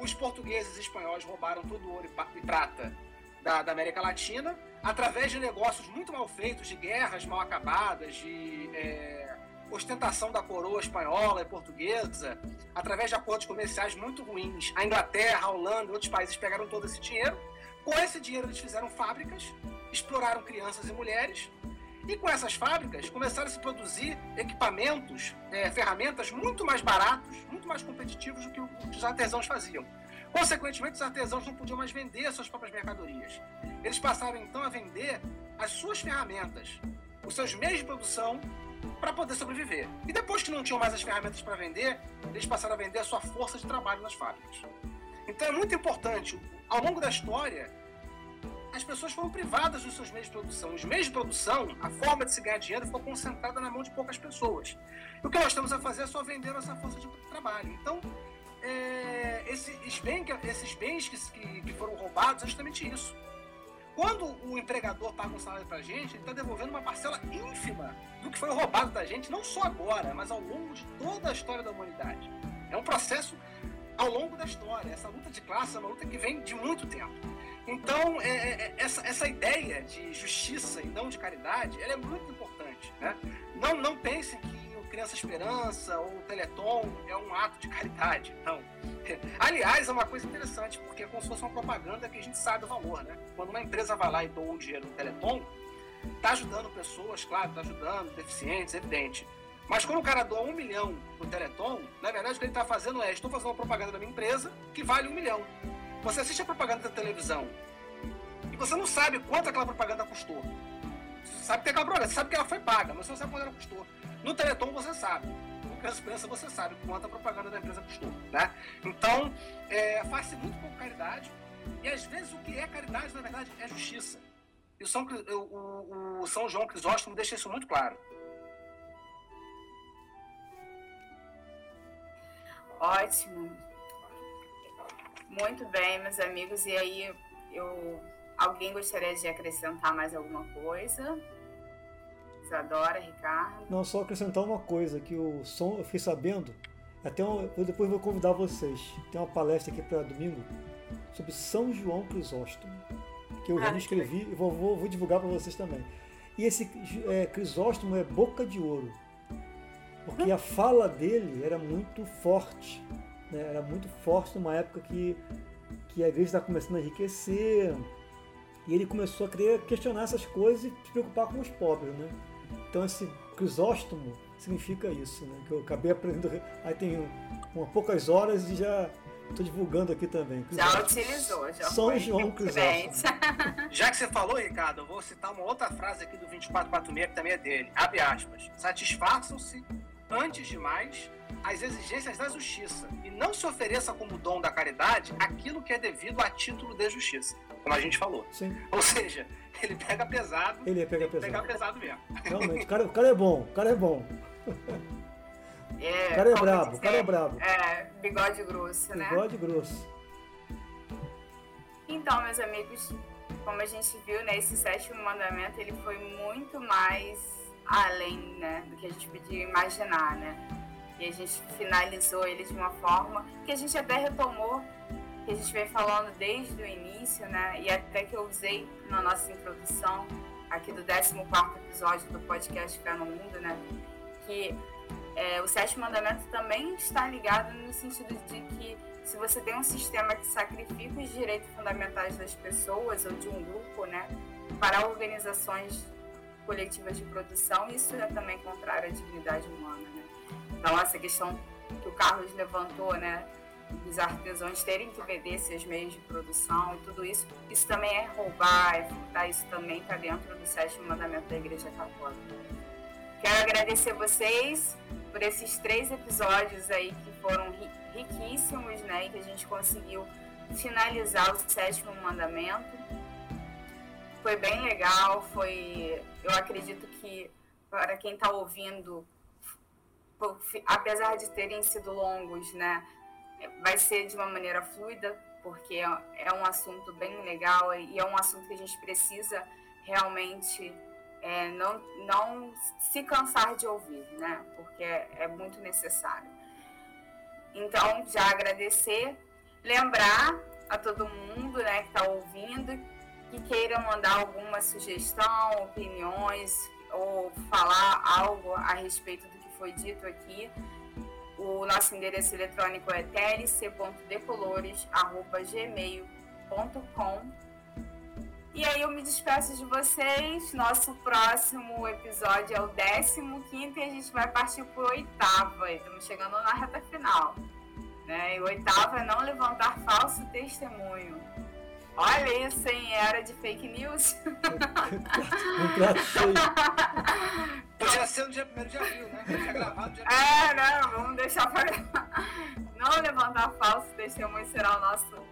os portugueses e espanhóis roubaram todo o ouro e prata da, da, América Latina através de negócios muito mal feitos, de guerras mal acabadas, de é, ostentação da coroa espanhola e portuguesa, através de acordos comerciais muito ruins. A Inglaterra, a Holanda e outros países pegaram todo esse dinheiro. Com esse dinheiro eles fizeram fábricas, exploraram crianças e mulheres e com essas fábricas começaram a se produzir equipamentos, é, ferramentas muito mais baratos, muito mais competitivos do que os artesãos faziam. Consequentemente, os artesãos não podiam mais vender as suas próprias mercadorias. Eles passaram então a vender as suas ferramentas, os seus meios de produção, para poder sobreviver. E depois que não tinham mais as ferramentas para vender, eles passaram a vender a sua força de trabalho nas fábricas. Então é muito importante, ao longo da história, as pessoas foram privadas dos seus meios de produção. Os meios de produção, a forma de se ganhar dinheiro ficou concentrada na mão de poucas pessoas. E o que nós estamos a fazer é só vender nossa força de trabalho. Então, é, esses, bens, esses bens que, que foram roubados é justamente isso. Quando o empregador paga um salário para a gente, ele está devolvendo uma parcela ínfima do que foi roubado da gente, não só agora, mas ao longo de toda a história da humanidade. É um processo ao longo da história. Essa luta de classe é uma luta que vem de muito tempo. Então, é, é, é, essa, essa ideia de justiça e não de caridade, ela é muito importante. Né? Não, não pensem que o Criança Esperança ou o Teleton é um ato de caridade. Não. (laughs) Aliás, é uma coisa interessante, porque é como se fosse uma propaganda que a gente sabe o valor. Né? Quando uma empresa vai lá e doa o dinheiro no Teleton, está ajudando pessoas, claro, está ajudando deficientes, evidente. Mas quando o cara doa um milhão no Teleton, na verdade o que ele está fazendo é: estou fazendo uma propaganda da minha empresa que vale um milhão. Você assiste a propaganda da televisão e você não sabe quanto aquela propaganda custou. Você sabe que tem aquela propaganda, você sabe que ela foi paga, mas você não sabe quanto ela custou. No Teleton você sabe. No Criança você sabe quanto a propaganda da empresa custou. Né? Então, é, faz-se muito pouco caridade e às vezes o que é caridade, na verdade, é justiça. E o São, o, o São João Crisóstomo deixa isso muito claro. Ótimo. Muito bem, meus amigos. E aí, eu alguém gostaria de acrescentar mais alguma coisa? Isadora, Ricardo? Não, só acrescentar uma coisa, que o som, eu fiquei sabendo, até um, eu depois vou convidar vocês. Tem uma palestra aqui para domingo sobre São João Crisóstomo, que eu ah, já me inscrevi e vou, vou, vou divulgar para vocês também. E esse é, Crisóstomo é boca de ouro, porque a fala dele era muito forte né, era muito forte numa época que, que a igreja estava começando a enriquecer, e ele começou a querer questionar essas coisas e se preocupar com os pobres. Né? Então esse crisóstomo significa isso, né? que eu acabei aprendendo, aí tem uma poucas horas e já estou divulgando aqui também. Já utilizou, já São João Crisóstomo. (laughs) Já que você falou, Ricardo, eu vou citar uma outra frase aqui do 2446 que também é dele. Abre aspas. Satisfaçam-se, antes de mais, as exigências da justiça e não se ofereça como dom da caridade aquilo que é devido a título de justiça, como a gente falou. Sim. Ou seja, ele pega pesado. Ele pega pesado. Pegar pesado mesmo. Realmente, o cara, o cara é bom, o cara é bom. É, o cara é brabo, o cara é brabo. É, bigode grosso, né? Bigode grosso. Então, meus amigos, como a gente viu, né, esse sétimo mandamento, ele foi muito mais além, né, do que a gente podia imaginar, né? E a gente finalizou ele de uma forma que a gente até retomou, que a gente vem falando desde o início, né? E até que eu usei na nossa introdução aqui do 14 episódio do podcast Fé no Mundo, né? Que é, o sétimo mandamento também está ligado no sentido de que se você tem um sistema que sacrifica os direitos fundamentais das pessoas ou de um grupo, né, para organizações coletivas de produção, isso é também contrário à dignidade humana. Né? Então, essa questão que o Carlos levantou, né, dos artesãos terem que vender seus meios de produção e tudo isso, isso também é roubar, é furtar, isso também está dentro do sétimo mandamento da Igreja Católica. Quero agradecer vocês por esses três episódios aí que foram riquíssimos, né? E que a gente conseguiu finalizar o sétimo mandamento. Foi bem legal, foi. Eu acredito que para quem está ouvindo, apesar de terem sido longos, né? Vai ser de uma maneira fluida, porque é um assunto bem legal e é um assunto que a gente precisa realmente é, não, não se cansar de ouvir, né? Porque é, é muito necessário. Então, já agradecer, lembrar a todo mundo né, que está ouvindo que queira mandar alguma sugestão, opiniões ou falar algo a respeito do que foi dito aqui. O nosso endereço eletrônico é tlc.decolores.gmail.com e aí eu me despeço de vocês. Nosso próximo episódio é o 15 e a gente vai partir para o oitavo. Estamos chegando na reta final. Né? E o oitavo é não levantar falso testemunho. Olha isso, hein? Era de fake news. (laughs) Podia (laughs) ser no dia 1 de abril, né? Podia gravado dia É, não, vamos deixar para Não levantar falso testemunho será o nosso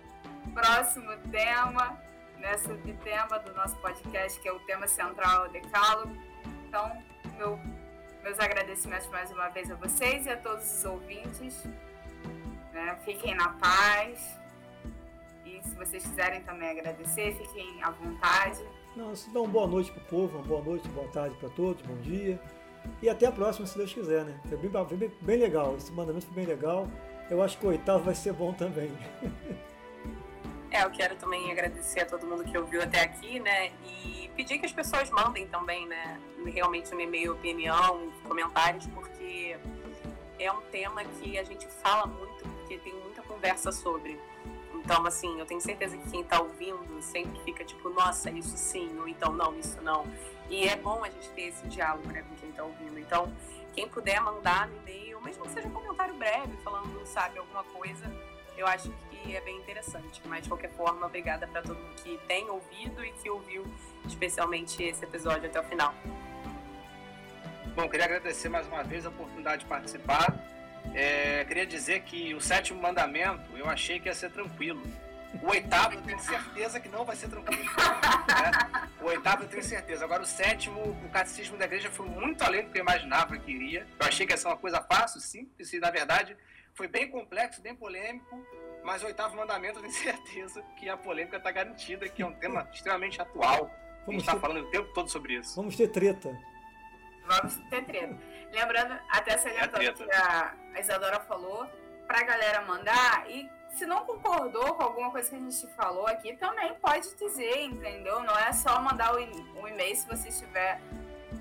próximo tema nessa de tema do nosso podcast, que é o tema central o decálogo. Então, meu, meus agradecimentos mais uma vez a vocês e a todos os ouvintes. Né? Fiquem na paz. E se vocês quiserem também agradecer, fiquem à vontade. Não, se dá uma boa noite para o povo, uma boa noite, boa tarde para todos, bom dia. E até a próxima, se Deus quiser, né? Foi bem, bem, bem legal, esse mandamento foi bem legal. Eu acho que o oitavo vai ser bom também. (laughs) É, eu quero também agradecer a todo mundo que ouviu até aqui, né? E pedir que as pessoas mandem também, né? Realmente no e-mail opinião, comentários, porque é um tema que a gente fala muito, porque tem muita conversa sobre. Então, assim, eu tenho certeza que quem está ouvindo sempre fica tipo, nossa, isso sim, ou então não, isso não. E é bom a gente ter esse diálogo, né, com quem está ouvindo. Então, quem puder mandar no e-mail, mesmo que seja um comentário breve, falando, sabe, alguma coisa, eu acho que é bem interessante. Mas, de qualquer forma, obrigada para todo mundo que tem ouvido e que ouviu especialmente esse episódio até o final. Bom, queria agradecer mais uma vez a oportunidade de participar. É, queria dizer que o sétimo mandamento eu achei que ia ser tranquilo. O oitavo eu tenho certeza que não vai ser tranquilo. Né? O oitavo eu tenho certeza. Agora o sétimo, o catecismo da igreja foi muito além do que eu imaginava que iria. Eu achei que ia ser uma coisa fácil, simples, e na verdade foi bem complexo, bem polêmico, mas o oitavo mandamento eu tenho certeza que a polêmica está garantida, que é um tema extremamente atual. Vamos a gente está ter... falando o tempo todo sobre isso. Vamos ter treta. Vamos ter treta. Lembrando, até salientando é que a, a Isadora falou, para a galera mandar e se não concordou com alguma coisa que a gente falou aqui, também pode dizer, entendeu? Não é só mandar o, e-mail se você tiver,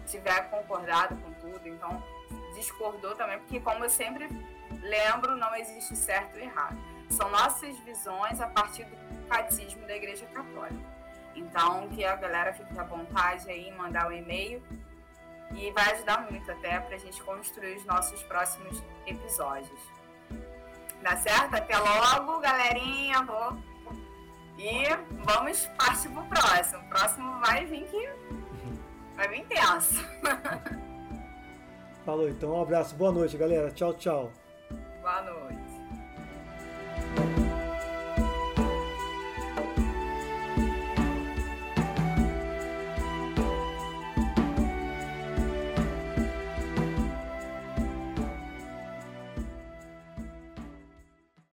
tiver concordado com tudo. Então, discordou também, porque como eu sempre Lembro, não existe certo e errado. São nossas visões a partir do catecismo da Igreja Católica. Então, que a galera fique à vontade aí, mandar o um e-mail e vai ajudar muito até para a gente construir os nossos próximos episódios. Dá certo? Até logo, galerinha. Vou... E vamos partir pro próximo. O próximo vai vir que vai vir tenso. (laughs) Falou, então um abraço, boa noite, galera. Tchau, tchau. Boa noite.